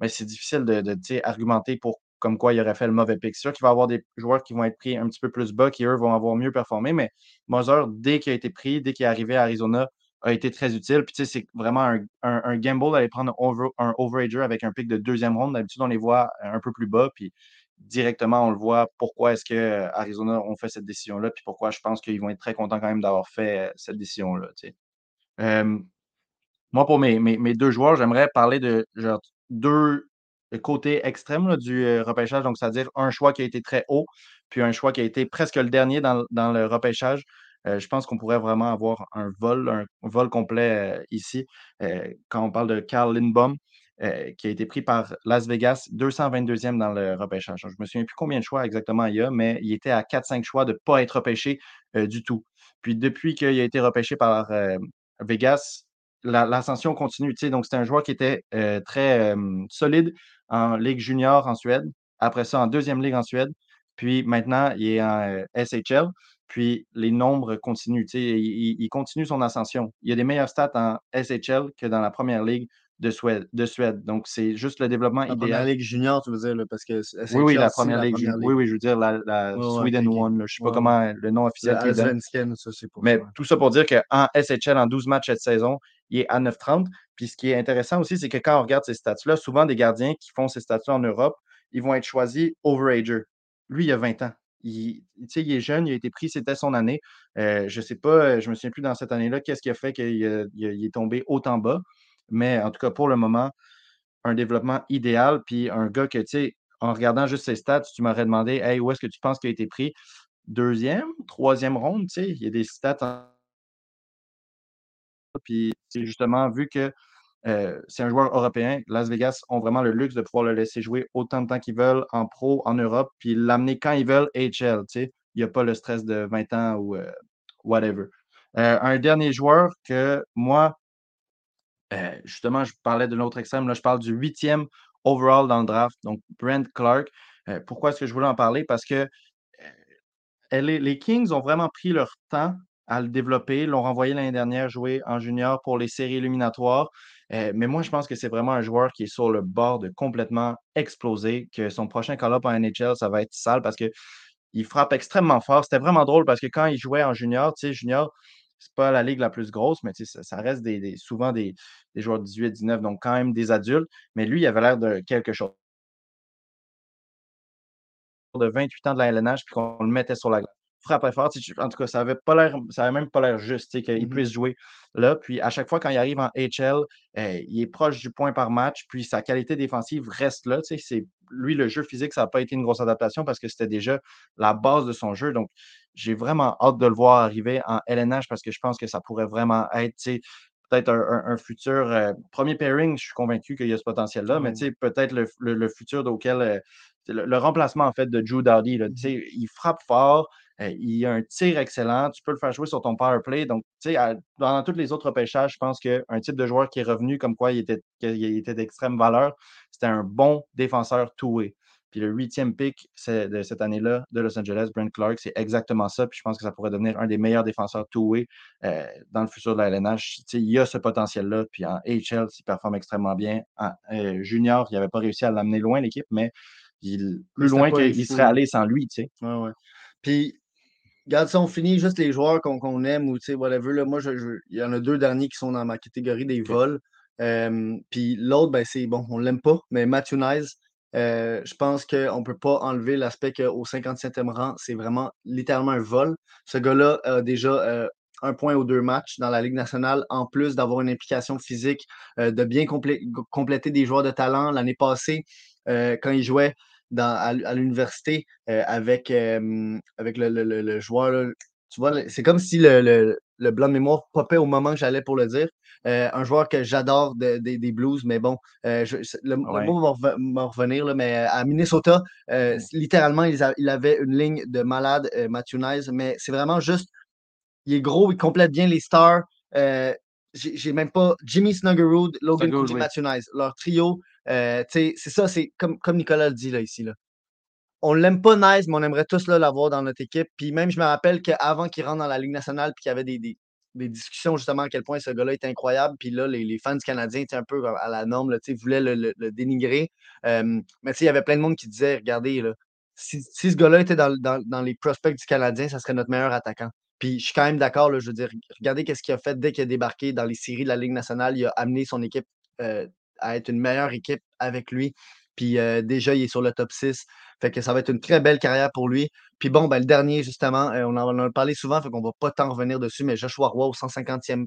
mais c'est difficile de, de, argumenter pour comme quoi il aurait fait le mauvais pick. C'est sûr qu'il va y avoir des joueurs qui vont être pris un petit peu plus bas, qui eux vont avoir mieux performé, mais Moser, dès qu'il a été pris, dès qu'il est arrivé à Arizona, a été très utile. Puis tu sais, c'est vraiment un, gamble d'aller prendre un, over, un overager avec un pick de deuxième ronde. D'habitude, on les voit un peu plus bas, puis directement, on le voit pourquoi est-ce que euh, Arizona ont fait cette décision-là, puis pourquoi je pense qu'ils vont être très contents quand même d'avoir fait euh, cette décision-là. Euh, moi, pour mes, mes, mes deux joueurs, j'aimerais parler de genre, deux côtés extrêmes là, du euh, repêchage, donc c'est-à-dire un choix qui a été très haut, puis un choix qui a été presque le dernier dans, le repêchage. Euh, je pense qu'on pourrait vraiment avoir un vol, complet euh, ici. Quand on parle de Carl Lindbaum, qui a été pris par Las Vegas, 222e dans le repêchage. Je me souviens plus combien de choix exactement il y a, mais il était à 4-5 choix de ne pas être repêché du tout. Puis depuis qu'il a été repêché par euh, Vegas, la- l'ascension continue. tu sais. Donc, c'était un joueur qui était euh, très euh, solide en Ligue junior en Suède. Après ça, en deuxième ligue en Suède. Puis maintenant, il est en euh, SHL. Puis les nombres continuent. tu sais. Il, il- continue son ascension. Il y a des meilleurs stats en SHL que dans la première ligue de Suède. De Suède. Donc, c'est juste le développement La première idéal. ligue junior, tu veux dire, là, parce que Oui, oui, la SHL, première ligue. ju- Oui, oui, je veux dire la, la Sweden. One. là. Je ne sais pas comment le nom Le officiel. Allsvenskan, ça, c'est pour Mais tout ça pour dire qu'en SHL, en 12 matchs cette saison, il est à 9,30. Puis ce qui est intéressant aussi, c'est que quand on regarde ces stats-là, souvent des gardiens qui font ces stats-là en Europe, ils vont être choisis overager. Lui, il a 20 ans. Il, il est jeune, il a été pris, c'était son année. Euh, je ne sais pas, je ne me souviens plus dans cette année-là, qu'est-ce qui a fait qu'il est tombé autant bas. Mais en tout cas, pour le moment, un développement idéal. Puis un gars que, tu sais, en regardant juste ses stats, tu m'aurais demandé, hey, où est-ce que tu penses qu'il a été pris? Deuxième, troisième ronde, tu sais, il y a des stats en... Puis c'est justement vu que euh, c'est un joueur européen. Las Vegas ont vraiment le luxe de pouvoir le laisser jouer autant de temps qu'ils veulent en pro, en Europe, puis l'amener quand ils veulent HL. Il n'y a pas le stress de 20 ans ou euh, whatever. Euh, un dernier joueur que moi, justement, je parlais de l'autre extrême, là, je parle du huitième overall dans le draft, donc Brent Clark. pourquoi est-ce que je voulais en parler? Parce que les Kings ont vraiment pris leur temps à le développer, l'ont renvoyé l'année dernière jouer en junior pour les séries éliminatoires. Euh, mais moi, je pense que c'est vraiment un joueur qui est sur le bord de complètement exploser, que son prochain call-up en NHL, ça va être sale parce qu'il frappe extrêmement fort. C'était vraiment drôle parce que quand il jouait en junior, tu sais, junior, c'est pas la ligue la plus grosse, mais ça, ça reste des, souvent des, des joueurs de 18, 19, donc quand même des adultes. Mais lui, il avait l'air de quelque chose de 28 ans de la LNH, puis qu'on le mettait sur la glace frappait fort. En tout cas, ça avait pas l'air, ça avait même pas l'air juste qu'il mmh puisse jouer là. Puis à chaque fois, quand il arrive en HL, eh, il est proche du point par match. Puis sa qualité défensive reste là. C'est, lui, le jeu physique, ça n'a pas été une grosse adaptation parce que c'était déjà la base de son jeu. Donc, j'ai vraiment hâte de le voir arriver en LNH parce que je pense que ça pourrait vraiment être peut-être un, futur euh, premier pairing. Je suis convaincu qu'il y a ce potentiel-là, mais peut-être le, futur auquel. Euh, le, remplacement en fait de Drew Doughty, mmh il frappe fort, il a un tir excellent. Tu peux le faire jouer sur ton power play. Donc, tu sais, dans tous les autres pêchages, je pense qu'un type de joueur qui est revenu comme quoi il était, était d'extrême valeur, c'était un bon défenseur two-way. Puis le huitième pick de cette année-là de Los Angeles, Brent Clark, c'est exactement ça. Puis je pense que ça pourrait devenir un des meilleurs défenseurs two-way euh, dans le futur de la LNH. sais, il y a ce potentiel-là. Puis en HL, il performe extrêmement bien. En euh, junior, il n'avait pas réussi à l'amener loin, l'équipe, mais il, plus loin qu'il serait allé sans lui. Tu sais. Ouais, ouais. Regarde, si on finit juste les joueurs qu'on aime ou tu sais, whatever, là, moi, il y en a deux derniers qui sont dans ma catégorie des vols. puis l'autre, ben, c'est bon, on l'aime pas, mais Matthew Nice, euh, je pense qu'on ne peut pas enlever l'aspect qu'au 57e rang, c'est vraiment littéralement un vol. Ce gars-là a déjà euh, un point ou deux matchs dans la Ligue nationale, en plus d'avoir une implication physique, euh, de bien compléter des joueurs de talent. L'année passée, quand il jouait à, l'université euh, avec, avec le, joueur. tu vois, c'est comme si le, blanc de mémoire popait au moment que j'allais pour le dire. Euh, un joueur que j'adore des Blues, mais bon, euh, le, mot va, revenir, là, mais à Minnesota, littéralement, il, avait une ligne de malade, Matthew Nice, mais c'est vraiment juste, il est gros, il complète bien les stars. j'ai même pas Jimmy Snuggerud, Logan Cooley, Matthew Nice. Leur trio, euh, c'est ça, c'est comme, Nicolas le dit là, ici. Là. On l'aime pas nice, mais on aimerait tous l'avoir dans notre équipe. Puis même, je me rappelle qu'avant qu'il rentre dans la Ligue nationale, puis qu'il y avait des, discussions justement à quel point ce gars-là est incroyable. Puis là, les, fans du Canadien étaient un peu à la norme, là, voulaient le, le, dénigrer. mais il y avait plein de monde qui disait Regardez, là, si, ce gars-là était dans, les prospects du Canadien, ça serait notre meilleur attaquant. Puis je suis quand même d'accord, je veux dire, regardez qu'est-ce qu'il a fait dès qu'il a débarqué dans les séries de la Ligue nationale. Il a amené son équipe euh, à être une meilleure équipe avec lui. Puis déjà, il est sur le top 6. Fait que ça va être une très belle carrière pour lui. Puis bon, ben, le dernier, justement, on en a parlé souvent, fait qu'on va pas tant revenir dessus, mais Joshua Roy au 150e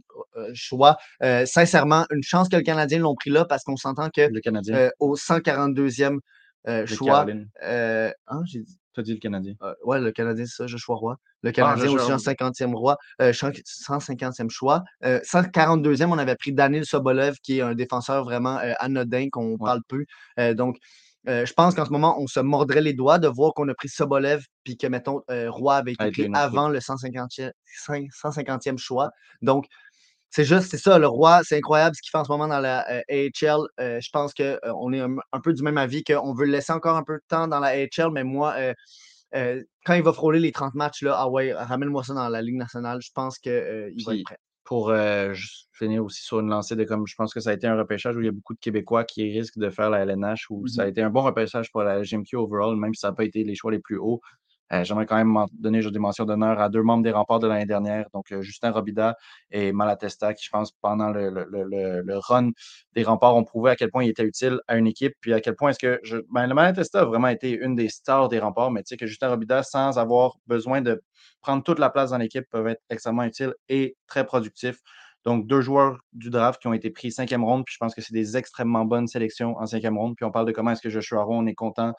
choix. sincèrement, une chance que le Canadien l'ont pris là parce qu'on s'entend que au 142e choix. Hein, j'ai dit. Tu as dit le Canadien. ouais, le Canadien, c'est ça, Joshua Roy. Le ah, Canadien aussi en 50e roi, 150e choix. 142e, on avait pris Daniel Sobolev, qui est un défenseur vraiment anodin, qu'on parle peu. donc, je pense qu'en ce moment, on se mordrait les doigts de voir qu'on a pris Sobolev, puis que, mettons, Roy avait été pris avant le 150e, 150e choix. Donc, c'est juste, c'est ça, le roi, c'est incroyable ce qu'il fait en ce moment dans la AHL. je pense qu'on est un, peu du même avis qu'on veut le laisser encore un peu de temps dans la AHL, mais moi, euh, quand il va frôler les 30 matchs, là, ah ouais, ramène-moi ça dans la Ligue nationale. Je pense qu'il euh, va être prêt. Pour euh, finir aussi sur une lancée de comme je pense que ça a été un repêchage où il y a beaucoup de Québécois qui risquent de faire la LNH, où ça a mmh été un bon repêchage pour la GMQ overall, même si ça n'a pas été les choix les plus hauts. Euh, j'aimerais quand même donner des mentions d'honneur à deux membres des remparts de l'année dernière, donc euh, Justin Robida et Malatesta, qui, je pense, pendant le, run des remparts, ont prouvé à quel point il était utile à une équipe, puis à quel point est-ce que ben, le Malatesta a vraiment été une des stars des remparts, mais tu sais que Justin Robida, sans avoir besoin de prendre toute la place dans l'équipe, peuvent être extrêmement utiles et très productifs. Donc, deux joueurs du draft qui ont été pris cinquième ronde, puis je pense que c'est des extrêmement bonnes sélections en cinquième ronde. Puis on parle de comment est-ce que Joshua Rowe, on est content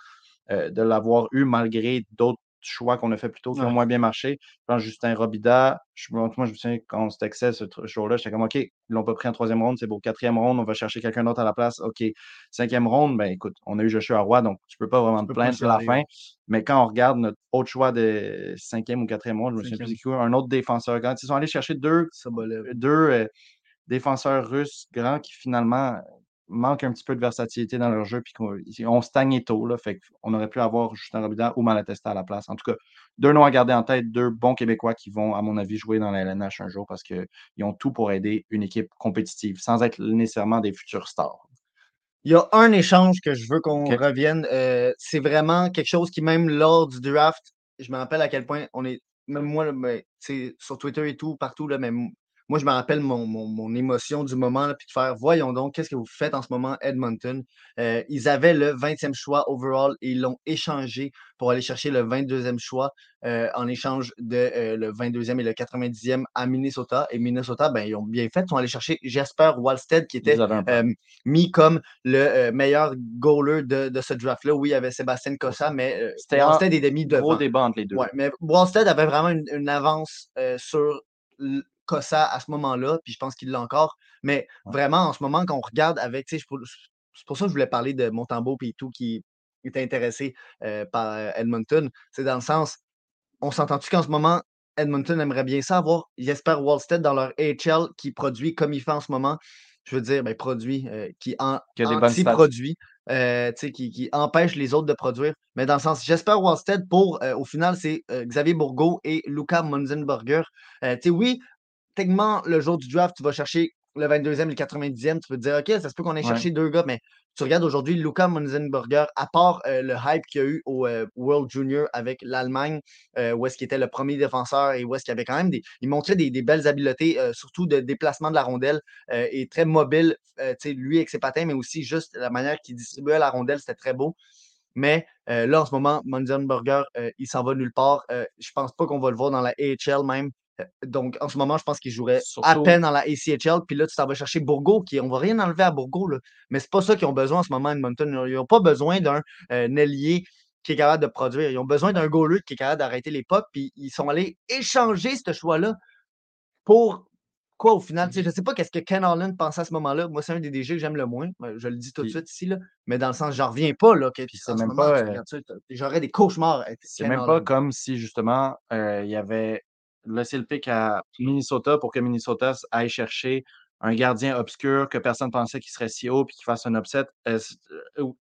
euh, de l'avoir eu malgré d'autres choix qu'on a fait plus tôt qui ont moins bien marché. Je pense Justin Robida, je, moi, je me souviens quand on se textait ce jour-là, j'étais comme OK, ils l'ont pas pris en troisième ronde, c'est beau. Quatrième ronde, on va chercher quelqu'un d'autre à la place. OK. Cinquième ronde, ben écoute, on a eu Joshua Roy, donc tu peux pas vraiment te plaindre sur la fin. Mais quand on regarde notre autre choix de cinquième ou quatrième ronde, je me souviens plus un autre défenseur grand. Ils sont allés chercher deux, deux euh, défenseurs russes grands qui finalement manque un petit peu de versatilité dans leur jeu, puis on, stagne tôt, là, fait qu'on aurait pu avoir Justin Robida ou Malatesta à la place. En tout cas, deux noms à garder en tête, deux bons Québécois qui vont, à mon avis, jouer dans la LNH un jour parce qu'ils ont tout pour aider une équipe compétitive, sans être nécessairement des futurs stars. Il y a un échange que je veux qu'on revienne. Euh, c'est vraiment quelque chose qui, même lors du draft, je me rappelle à quel point on est, même moi, mais, sur Twitter et tout, partout, là, même moi, je me rappelle mon, émotion du moment, puis de faire voyons donc, qu'est-ce que vous faites en ce moment, Edmonton? Euh, ils avaient le 20e choix overall et ils l'ont échangé pour aller chercher le 22e choix euh, en échange de euh, le 22e et le 90e à Minnesota. Et Minnesota, ben, ils ont bien fait. Ils sont allés chercher Jasper Wallstead, qui était mis comme le meilleur goaler de, ce draft-là. Oui, il y avait Sébastien Cossa, mais Wallstead est mis devant. Gros débat entre les deux. Ouais, mais Wallstead avait vraiment une, une avance sur Cossa à ce moment-là, puis je pense qu'il l'a encore. Mais vraiment, en ce moment, quand on regarde avec, c'est pour, ça que je voulais parler de Montembeau et tout qui est intéressé euh, par euh, Edmonton. C'est dans le sens, on s'entend-tu qu'en ce moment, Edmonton aimerait bien ça avoir Jesper Wallstead dans leur AHL qui produit comme il fait en ce moment? Je veux dire, ben, produit, euh, qui, en, anti-produit, qui, qui, empêche les autres de produire. Mais dans le sens, Jesper Wallstead, pour, au final, c'est Xavier Bourgault et Luca Munzenberger. oui, techniquement, le jour du draft, tu vas chercher le 22e, le 90e, tu peux te dire, OK, ça se peut qu'on ait cherché deux gars, mais tu regardes aujourd'hui Luca Munzenberger, à part euh, le hype qu'il y a eu au euh, World Junior avec l'Allemagne, euh, où est-ce qu'il était le premier défenseur et où est-ce qu'il y avait quand même des. Il montrait des, belles habiletés, surtout de déplacement de la rondelle et très mobile, lui avec ses patins, mais aussi juste la manière qu'il distribuait la rondelle, c'était très beau. Mais là, en ce moment, Munzenberger, il s'en va nulle part. je pense pas qu'on va le voir dans la AHL même. Euh, donc, en ce moment, je pense qu'il jouerait à peine dans la ACHL. Puis là, tu t'en vas chercher Bourgo, qui on va rien enlever à Bourgo, là. mais c'est pas ça qu'ils ont besoin en ce moment à Edmonton. Ils n'ont pas besoin d'un euh, ailier qui est capable de produire. Ils ont besoin d'un goaler qui est capable d'arrêter les pucks. Puis ils sont allés échanger ce choix-là pour quoi au final? je ne sais pas qu'est-ce que Ken Holland pensait à ce moment-là. Moi, c'est un des DG que j'aime le moins. Je le dis tout de suite ici, là. mais dans le sens, j'en reviens pas. Là, même pas. Euh, j'aurais des cauchemars. C'est même pas comme si justement il y avait laisser le pic à Minnesota pour que Minnesota aille chercher un gardien obscur que personne ne pensait qu'il serait si haut puis qu'il fasse un upset.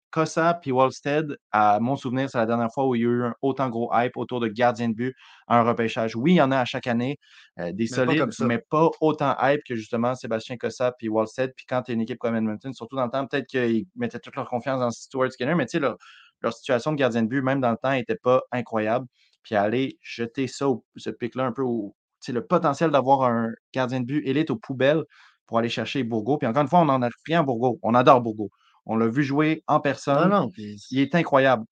Cossa puis Wallstead, à mon souvenir, c'est la dernière fois où il y a eu un autant gros hype autour de gardien de but à un repêchage. Oui, il y en a à chaque année, euh, des solides, mais pas autant hype que justement Sébastien Cossa puis Wallstead. Puis quand tu es une équipe comme Edmonton, surtout dans le temps, peut-être qu'ils mettaient toute leur confiance dans Stuart Skinner, mais tu sais, leur, leur, situation de gardien de but, même dans le temps, n'était pas incroyable puis aller jeter ça, ce pic-là un peu au, le potentiel d'avoir un gardien de but élite aux poubelles pour aller chercher Bourgo. Puis encore une fois, on en a rien à Bourgo. On adore Bourgo. On l'a vu jouer en personne. Non, non, Il est incroyable.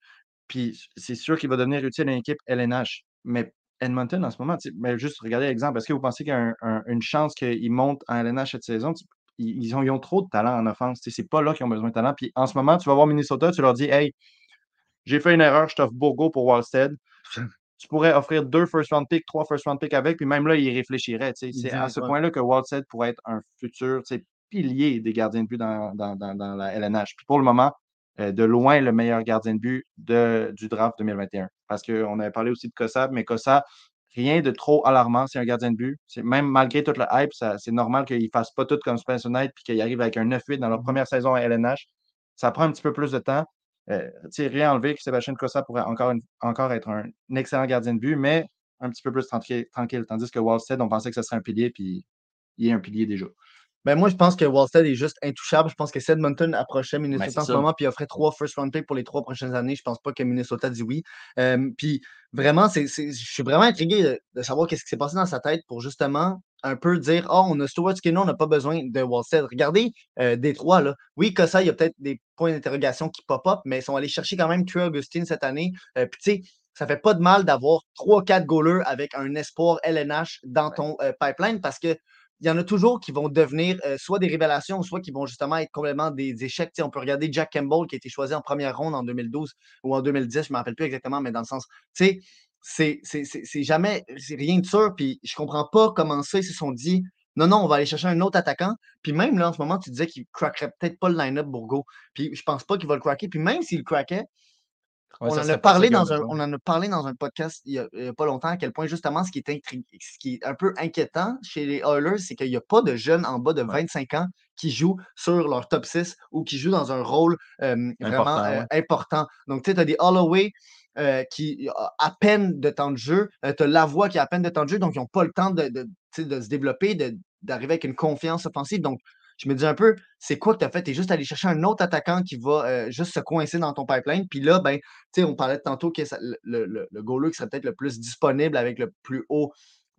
Puis c'est sûr qu'il va devenir utile à une équipe LNH. Mais Edmonton, en ce moment, mais juste regardez l'exemple. Est-ce que vous pensez qu'il y a une chance qu'il monte en LNH cette saison? Ils ont, ils ont, trop de talent en offense. C'est pas là qu'ils ont besoin de talent. Puis en ce moment, tu vas voir Minnesota, tu leur dis Hey, j'ai fait une erreur, je t'offre Bourgo pour Wallstead tu pourrais offrir deux first round picks, trois first round picks avec, puis même là, il réfléchirait. C'est à ce point-là que Waltzed pourrait être un futur pilier des gardiens de but dans, la LNH. Puis pour le moment, euh, de loin le meilleur gardien de but de, du draft 2021. Parce qu'on avait parlé aussi de Kossa, mais Kossa, rien de trop alarmant, c'est un gardien de but. Même malgré toute le hype, c'est normal qu'il ne fasse pas tout comme Spencer Knight puis qu'il arrive avec un 9-8 dans leur mmh première saison à LNH. Ça prend un petit peu plus de temps. Euh, rien enlever que Sébastien Cossa pourrait encore, encore être un, excellent gardien de but, mais un petit peu plus tranquille. Tandis que Wallstead, on pensait que ce serait un pilier, puis il est un pilier déjà. Ben moi, je pense que Wallstead est juste intouchable. Je pense que si Edmonton approchait Ben, Minnesota en ce moment puis offrait trois first round picks pour les trois prochaines années, je pense pas que Minnesota dit oui. Euh, puis vraiment, c'est, c'est- je suis vraiment intrigué de, de savoir qu'est-ce qui s'est passé dans sa tête pour justement un peu dire Oh, on a Stuart Skinner, on n'a pas besoin de Wallstead. Regardez euh, Détroit, là. Oui, que ça, il y a peut-être des points d'interrogation qui pop-up, mais ils sont allés chercher quand même Trey Augustine cette année. Euh, puis tu sais, ça fait pas de mal d'avoir 3-4 goalers avec un espoir LNH dans ton euh, pipeline parce que il y en a toujours qui vont devenir euh, soit des révélations, soit qui vont justement être complètement des échecs. On peut regarder Jack Campbell qui a été choisi en première ronde en 2012 ou en 2010, je ne me rappelle plus exactement, mais dans le sens, tu sais, c'est- rien de sûr. Puis je comprends pas comment ça, ils se sont dit, non, non, on va aller chercher un autre attaquant. Puis même là, en ce moment, tu disais qu'il crackerait peut-être pas le line-up Bourgo. Puis je pense pas qu'il va le cracker. Puis même s'il le craquait, Ouais, on, en a parlé dans un, on en a parlé dans un podcast il n'y a, pas longtemps, à quel point justement ce qui est, intri- ce qui est un peu inquiétant chez les Oilers, c'est qu'il n'y a pas de jeunes en bas de Ouais. 25 ans qui jouent sur leur top 6 ou qui jouent dans un rôle euh, vraiment Important, euh, ouais. important. Donc, tu sais, tu as des Holloway euh, qui a à peine de temps de jeu, tu as Lavoie qui a à peine de temps de jeu, donc ils n'ont pas le temps de, de, de se développer, d'arriver avec une confiance offensive. Donc, je me dis un peu, c'est quoi que tu as fait? Tu es juste allé chercher un autre attaquant qui va euh, juste se coincer dans ton pipeline. Puis là, ben, on parlait tantôt que ça- le, le, le, goaler qui serait peut-être le plus disponible avec le plus haut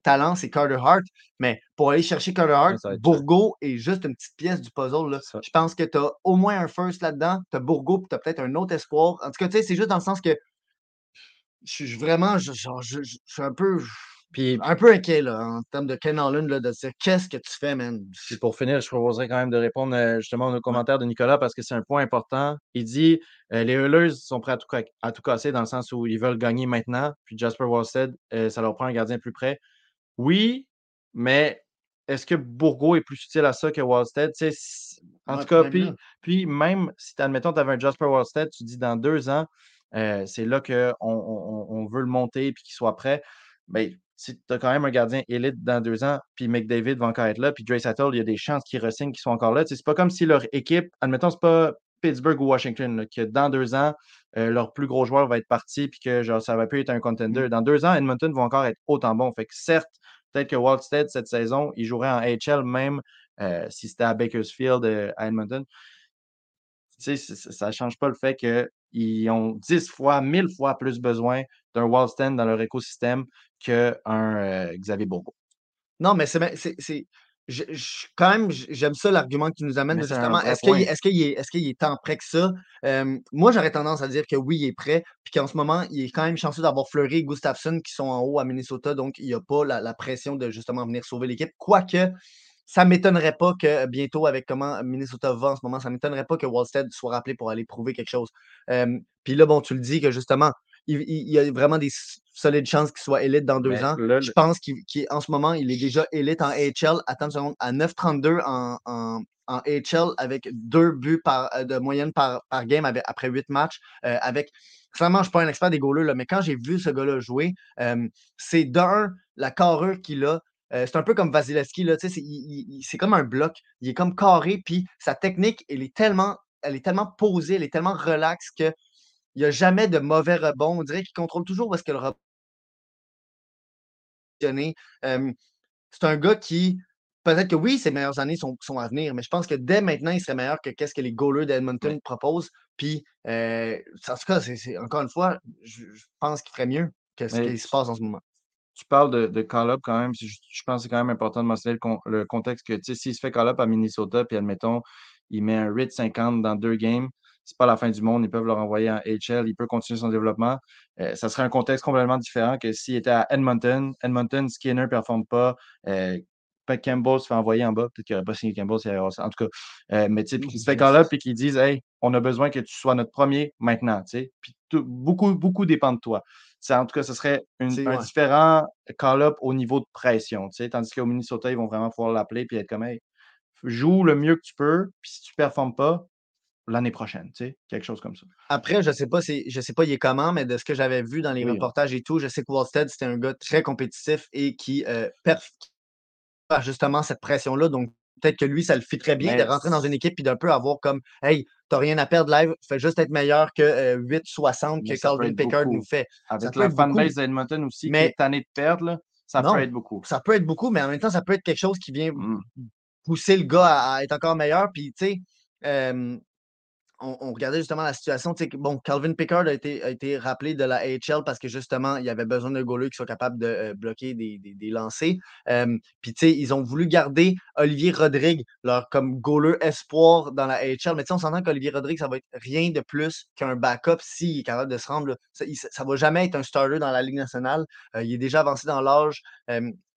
talent, c'est Carter Hart. Mais pour aller chercher Carter Hart, ça Bourgo est juste une petite pièce du puzzle. Là. Je pense que tu as au moins un first là-dedans. Tu as Bourgo, puis tu as peut-être un autre espoir. En tout cas, tu sais, c'est juste dans le sens que je suis vraiment, je, genre, je, je- je suis un peu, Puis, un peu inquiet là, en termes de Ken Holland, là, de dire qu'est-ce que tu fais, man? puis pour finir, je proposerais quand même de répondre euh, justement aux commentaires de Nicolas parce que c'est un point important. Il dit euh, les Oilers sont prêts à tout, à tout casser dans le sens où ils veulent gagner maintenant. Puis Jasper Wallstead, euh, ça leur prend un gardien plus près. Oui, mais est-ce que Bourgo est plus utile à ça que Wallstead? En Ouais, tout cas, puis, même si, admettons, tu avais un Jasper Wallstead, tu dis dans deux ans, euh, c'est là qu'on on, on- on veut le monter et qu'il soit prêt. Ben, si tu as quand même un gardien élite dans deux ans, puis McDavid va encore être là, puis Dre Sattel, il y a des chances qu'ils re-signent, qu'ils soient encore là. C'est pas comme si leur équipe, admettons, c'est pas Pittsburgh ou Washington, là, que dans deux ans, euh, leur plus gros joueur va être parti, puis que genre, ça va plus être un contender. Dans deux ans, Edmonton va encore être autant bon. Fait que certes, peut-être que Waldstead, cette saison, il jouerait en HL même euh, si c'était à Bakersfield, euh, à Edmonton. Tu sais, ça ne change pas le fait qu'ils ont 10 fois, 1000 fois plus besoin d'un Wallstead dans leur écosystème qu'un euh, Xavier Bourgault. Non, mais c'est. c'est- c'est- je- je- quand même, j'aime ça l'argument qui nous amène. Mais justement, est-ce qu'il est, qu'il est, qu'il est tant prêt que ça? Euh, moi, j'aurais tendance à dire que oui, il est prêt. Puis qu'en ce moment, il est quand même chanceux d'avoir Fleury et Gustafsson qui sont en haut à Minnesota. Donc, il n'y a pas la, la pression de justement venir sauver l'équipe. Quoique, ça ne m'étonnerait pas que bientôt, avec comment Minnesota va en ce moment, ça ne m'étonnerait pas que Wallstead soit rappelé pour aller prouver quelque chose. Euh, Puis là, bon, tu le dis que justement, il, y a vraiment des solides chances qu'il soit élite dans deux Mais ans. là, Je pense qu'en ce moment, il est déjà élite en AHL. Attends une seconde, à 9,32 en, en, en AHL avec deux buts par, euh, de moyenne par, par game avec- après huit matchs. euh, avec, clairement, je ne suis pas un expert des goalers, là, mais quand j'ai vu ce gars-là jouer, euh, c'est d'un, la carrure qu'il a. euh, c'est un peu comme Vasilevski, c'est comme un bloc. Il est comme carré, puis sa technique, elle est tellement, elle est tellement posée, elle est tellement relaxe que n'y a jamais de mauvais rebond. On dirait qu'il contrôle toujours où est-ce que le rebond. Euh, c'est un gars qui, peut-être que oui, ses meilleures années sont, sont à venir, mais je pense que dès maintenant, il serait meilleur que qu'est-ce que les goalers d'Edmonton proposent. Puis, euh, en tout cas, encore une fois, je, je pense qu'il ferait mieux que ce qui se passe en ce moment. tu parles de, de call-up quand même. Je, je pense que c'est quand même important de mentionner le, con- le contexte que, s'il se fait call-up à Minnesota, puis admettons, il met un RIT 50 dans deux games, c'est pas la fin du monde. Ils peuvent le renvoyer en HL, il peut continuer son développement. Euh, ça serait un contexte complètement différent que s'il était à Edmonton. Edmonton, Skinner ne performe pas. Euh, Campbell se fait envoyer en bas. Peut-être qu'il n'aurait pas signé Campbell. s'il avait- En tout cas, euh, mais tu sais, puis qu'il se fait call-up et qu'ils disent Hey, on a besoin que tu sois notre premier maintenant. tu sais. Puis beaucoup, beaucoup dépend de toi. En tout cas, ce serait une- un ouais. différent call-up au niveau de pression. tu sais. Tandis qu'au Minnesota, ils vont vraiment pouvoir l'appeler et être comme Hey, joue le mieux que tu peux. Puis si tu ne performes pas, l'année prochaine. tu sais, Quelque chose comme ça. Après, je sais pas si je sais pas il est comment, mais de ce que j'avais vu dans les Oui, reportages et tout, je sais que Wallstead, c'était un gars très compétitif et qui euh, perf- justement cette pression-là. Donc, peut-être que lui, ça le fit très bien Mais de rentrer dans une équipe et d'un peu avoir comme Hey, t'as rien à perdre live, fais juste être meilleur que euh, 8-60 Mais que Calvin Pickard beaucoup. nous fait. Avec la fanbase d'Edmonton aussi qui Mais- est tannée de perdre, là, ça Non. peut être beaucoup. Ça peut être beaucoup, mais en même temps, ça peut être quelque chose qui vient Mm. pousser le gars à, à être encore meilleur. Puis, tu sais, euh, on, regardait justement la situation. Bon, Calvin Pickard a été, rappelé de la AHL parce que justement, il y avait besoin d'un goaler qui soit capable de euh, bloquer des, lancers. Puis, ils ont voulu garder Olivier Rodrigue leur, comme goaler espoir dans la AHL. Mais on s'entend qu'Olivier Rodrigue, ça va être rien de plus qu'un backup s'il est capable de se rendre. Ça, ça va jamais être un starter dans la Ligue nationale. Euh, il est déjà avancé dans l'âge.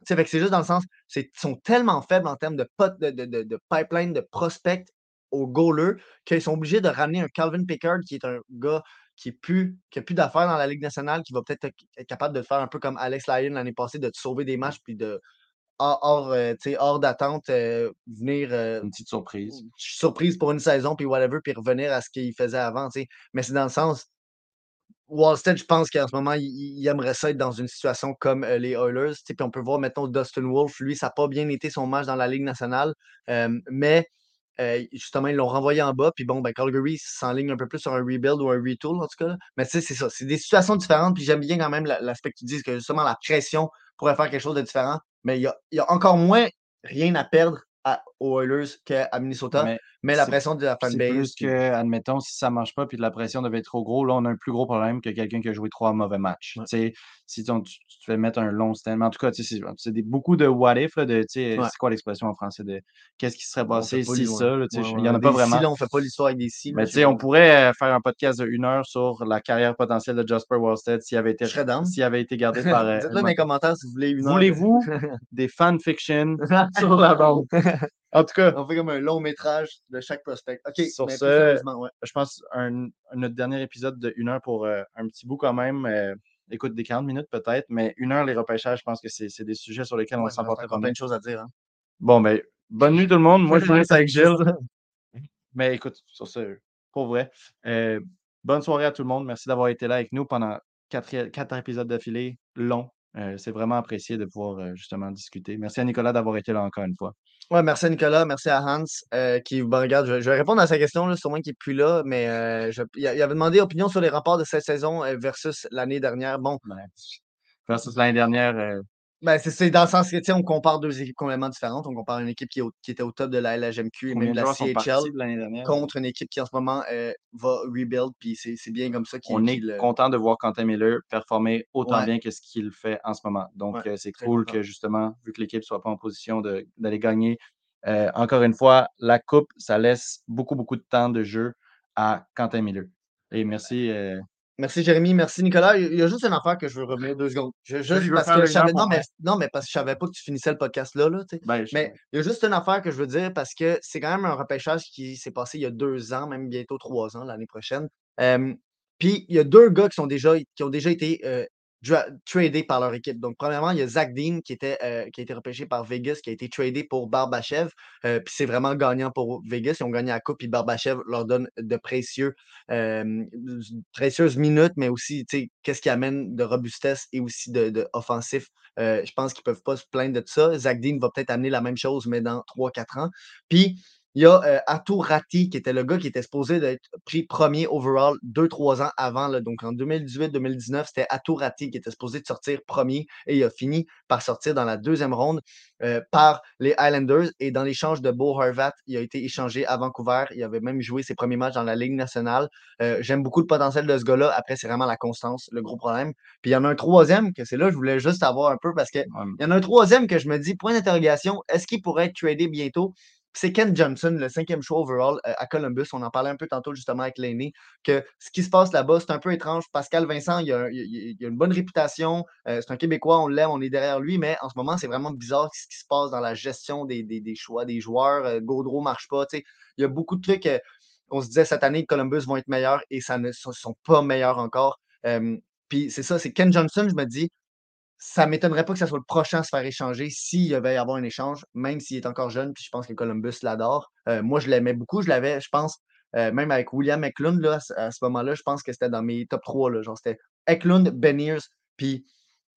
C'est juste dans le sens, ils sont tellement faibles en termes de, pot, de, pipeline, de prospect au goaler qu'ils sont obligés de ramener un Calvin Pickard qui est un gars qui est plus, qui a plus d'affaires dans la Ligue nationale, qui va peut-être être capable de faire un peu comme Alex Lyon l'année passée, de te sauver des matchs puis de hors, euh, hors d'attente euh, venir euh, Une petite surprise. surprise pour une saison puis whatever puis revenir à ce qu'il faisait avant. Mais c'est dans le sens Wallstead, je pense qu'en ce moment, il, il aimerait ça être dans une situation comme les Oilers. Puis on peut voir, mettons, Dustin Wolf, lui, ça n'a pas bien été son match dans la Ligue nationale. mais euh, justement, ils l'ont renvoyé en bas. Puis bon, ben, Calgary s'enligne un peu plus sur un rebuild ou un retool, en tout cas. là. Mais tu sais, c'est ça. C'est des situations différentes. Puis j'aime bien quand même la- l'aspect que tu dises que justement la pression pourrait faire quelque chose de différent. Mais il y a, y a encore moins rien à perdre aux Oilers qu'à Minnesota. Mais la c'est- pression de la c'est fanbase. plus puis- que, admettons, si ça marche pas puis la pression devait être trop gros, là, on a un plus gros problème que quelqu'un qui a joué trois mauvais matchs. Ouais. Tu sais, Si ton- tu, fais mettre un long stand, mais en tout cas, c'est c'est beaucoup de what if, là, de, Ouais. c'est quoi l'expression en français de qu'est-ce qui serait passé pas si ça, il ouais, y en a pas si, vraiment. là, on fait pas l'histoire avec des si. Mais on pourrait euh, faire un podcast de une heure sur la carrière potentielle de Jasper Wallstead s'il avait été, s'il avait été gardé par. euh, Dites-le dans les commentaires si vous voulez une heure. Voulez-vous des fanfictions sur la bande? En tout cas, On fait comme un long métrage de chaque prospect. OK, Sur mais ce, ouais. je pense un, notre dernier épisode de une heure pour euh, un petit bout quand même. euh, écoute, des 40 minutes peut-être, mais une heure les repêchages, je pense que c'est des sujets sur lesquels on Ouais, s'en il reste porte encore plein de choses à dire. hein. Bon, ben, bonne nuit tout le monde. Moi, je vous laisse avec Gilles. Mais écoute, sur ce, pour vrai, euh, bonne soirée à tout le monde. Merci d'avoir été là avec nous pendant quatre, quatre épisodes d'affilée longs. Euh, c'est vraiment apprécié de pouvoir euh, justement discuter. Merci à Nicolas d'avoir été là encore une fois. Ouais, merci à Nicolas, merci à Hans euh, qui, bon, regarde, je, je vais répondre à sa question, là, sûrement qu'il n'est plus là, mais euh, je- il, avait demandé opinion sur les rapports de cette saison euh, versus l'année dernière. Bon, Ben, versus l'année dernière, euh, ben, c'est c'est dans le sens que, tu sais, on compare deux équipes complètement différentes. On compare une équipe qui, est au- qui était au top de la LHMQ et même de la CHL dernière? contre une équipe qui, en ce moment, euh, va rebuild, puis c'est c'est bien comme ça qu'il On est content de voir Quentin Miller performer autant Ouais. bien que ce qu'il fait en ce moment. Donc, Ouais, euh, c'est cool que justement, vu que l'équipe ne soit pas en position de- d'aller gagner, euh, encore une fois, la Coupe, ça laisse beaucoup, beaucoup de temps de jeu à Quentin Miller. Et merci. Merci Jérémy, merci Nicolas. Il y a juste une affaire que je veux revenir deux secondes. Je- juste il veut parce faire que le je savais, grand non, mais, non, mais parce que je savais pas que tu finissais le podcast là, là ben, Mais il y a juste une affaire que je veux dire parce que c'est quand même un repêchage qui s'est passé il y a deux ans, même bientôt trois ans l'année prochaine. Euh, Puis il y a deux gars qui, sont déjà, qui ont déjà été euh, tradés par leur équipe. Donc, premièrement, il y a Zach Dean qui, était, euh, qui a été repêché par Vegas, qui a été tradé pour Barbachev. Euh, puis c'est vraiment gagnant pour Vegas. Ils ont gagné la coupe, puis Barbachev leur donne de précieux, euh, précieuses minutes, mais aussi, tu sais, qu'est-ce qui amène de robustesse et aussi de, de offensif. Euh, je pense qu'ils ne peuvent pas se plaindre de ça. Zach Dean va peut-être amener la même chose, mais dans 3-4 ans. Puis, il y a euh, Rati, qui était le gars qui était supposé d'être pris premier overall 2-3 ans avant. là. donc, en 2018-2019, c'était Atou Rati qui était supposé de sortir premier et il a fini par sortir dans la deuxième ronde euh, par les Highlanders. Et dans l'échange de Bo Horvat, il a été échangé à Vancouver. Il avait même joué ses premiers matchs dans la Ligue nationale. Euh, J'aime beaucoup le potentiel de ce gars-là. Après, c'est vraiment la constance, le gros problème. Puis il y en a un troisième, que c'est là, je voulais juste avoir un peu parce que ouais, il y en a un troisième que je me dis, point d'interrogation, est-ce qu'il pourrait être tradé bientôt? C'est Ken Johnson, le cinquième choix overall euh, à Columbus. On en parlait un peu tantôt justement avec l'aîné, que ce qui se passe là-bas, c'est un peu étrange. Pascal Vincent, il a, une bonne réputation. euh, c'est un Québécois, on l'aime, on est derrière lui, mais en ce moment, c'est vraiment bizarre ce qui se passe dans la gestion des, choix des joueurs. Euh, Gaudreau ne marche pas. Il y a beaucoup de trucs. euh, on se disait cette année que Columbus vont être meilleurs et ça ne sont, pas meilleurs encore. Puis c'est ça, c'est Ken Johnson, je me dis, ça m'étonnerait pas que ce soit le prochain à se faire échanger s'il devait y avoir un échange, même s'il est encore jeune, puis je pense que Columbus l'adore. Euh, moi, je l'aimais beaucoup, je l'avais, je pense, euh, même avec William Eklund, là, à ce- moment-là, je pense que c'était dans mes top 3. Là, genre, c'était Eklund, Beniers, puis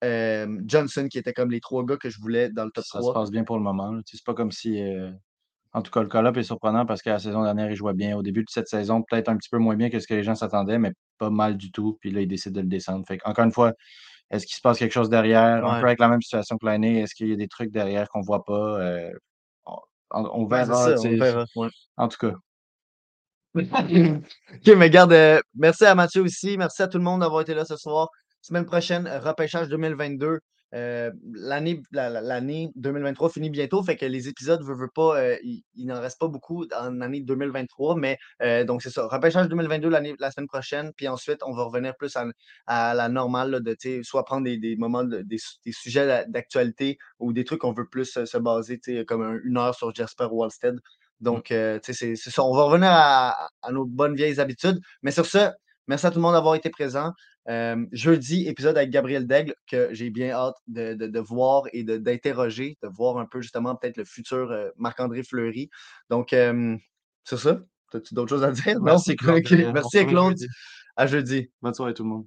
euh, Johnson, qui étaient comme les trois gars que je voulais dans le top ça se 3. passe bien pour le moment. C'est pas comme si. En tout cas, le call-up est surprenant parce que la saison dernière, il jouait bien. Au début de cette saison, peut-être un petit peu moins bien que ce que les gens s'attendaient, mais pas mal du tout. Puis là, il décide de le descendre. Fait encore une fois, est-ce qu'il se passe quelque chose derrière? Un Ouais. peu avec la même situation que l'année. Est-ce qu'il y a des trucs derrière qu'on voit pas? Euh, on- c'est verra. ça, tu on sais, verra. ouais. En tout cas, OK, mais garde, euh, merci à Mathieu aussi. Merci à tout le monde d'avoir été là ce soir. Semaine prochaine, repêchage 2022. Euh, l'année, la- la- l'année 2023 finit bientôt, fait que les épisodes, veux, veux pas, euh, il, il n'en reste pas beaucoup en l'année 2023, mais euh, donc c'est ça. Repêchage 2022 l'année, la semaine prochaine, puis ensuite, on va revenir plus à, à la normale, là, de soit prendre des, des moments, de- des, des sujets d'a- d'actualité ou des trucs qu'on veut plus se baser, comme un- une heure sur Jasper Wallstead. Donc, tu sais, c'est c'est ça. On va revenir à, à nos bonnes vieilles habitudes. Mais sur ce, merci à tout le monde d'avoir été présent. Euh, jeudi, épisode avec Gabriel Daigle, que j'ai bien hâte de, de- de voir et d'interroger, de, voir un peu justement peut-être le futur euh, Marc-André Fleury. Donc, euh, sur ça, as-tu d'autres choses à dire? merci Non? Euh, on Merci Claude. À jeudi. Bonne soirée tout le monde.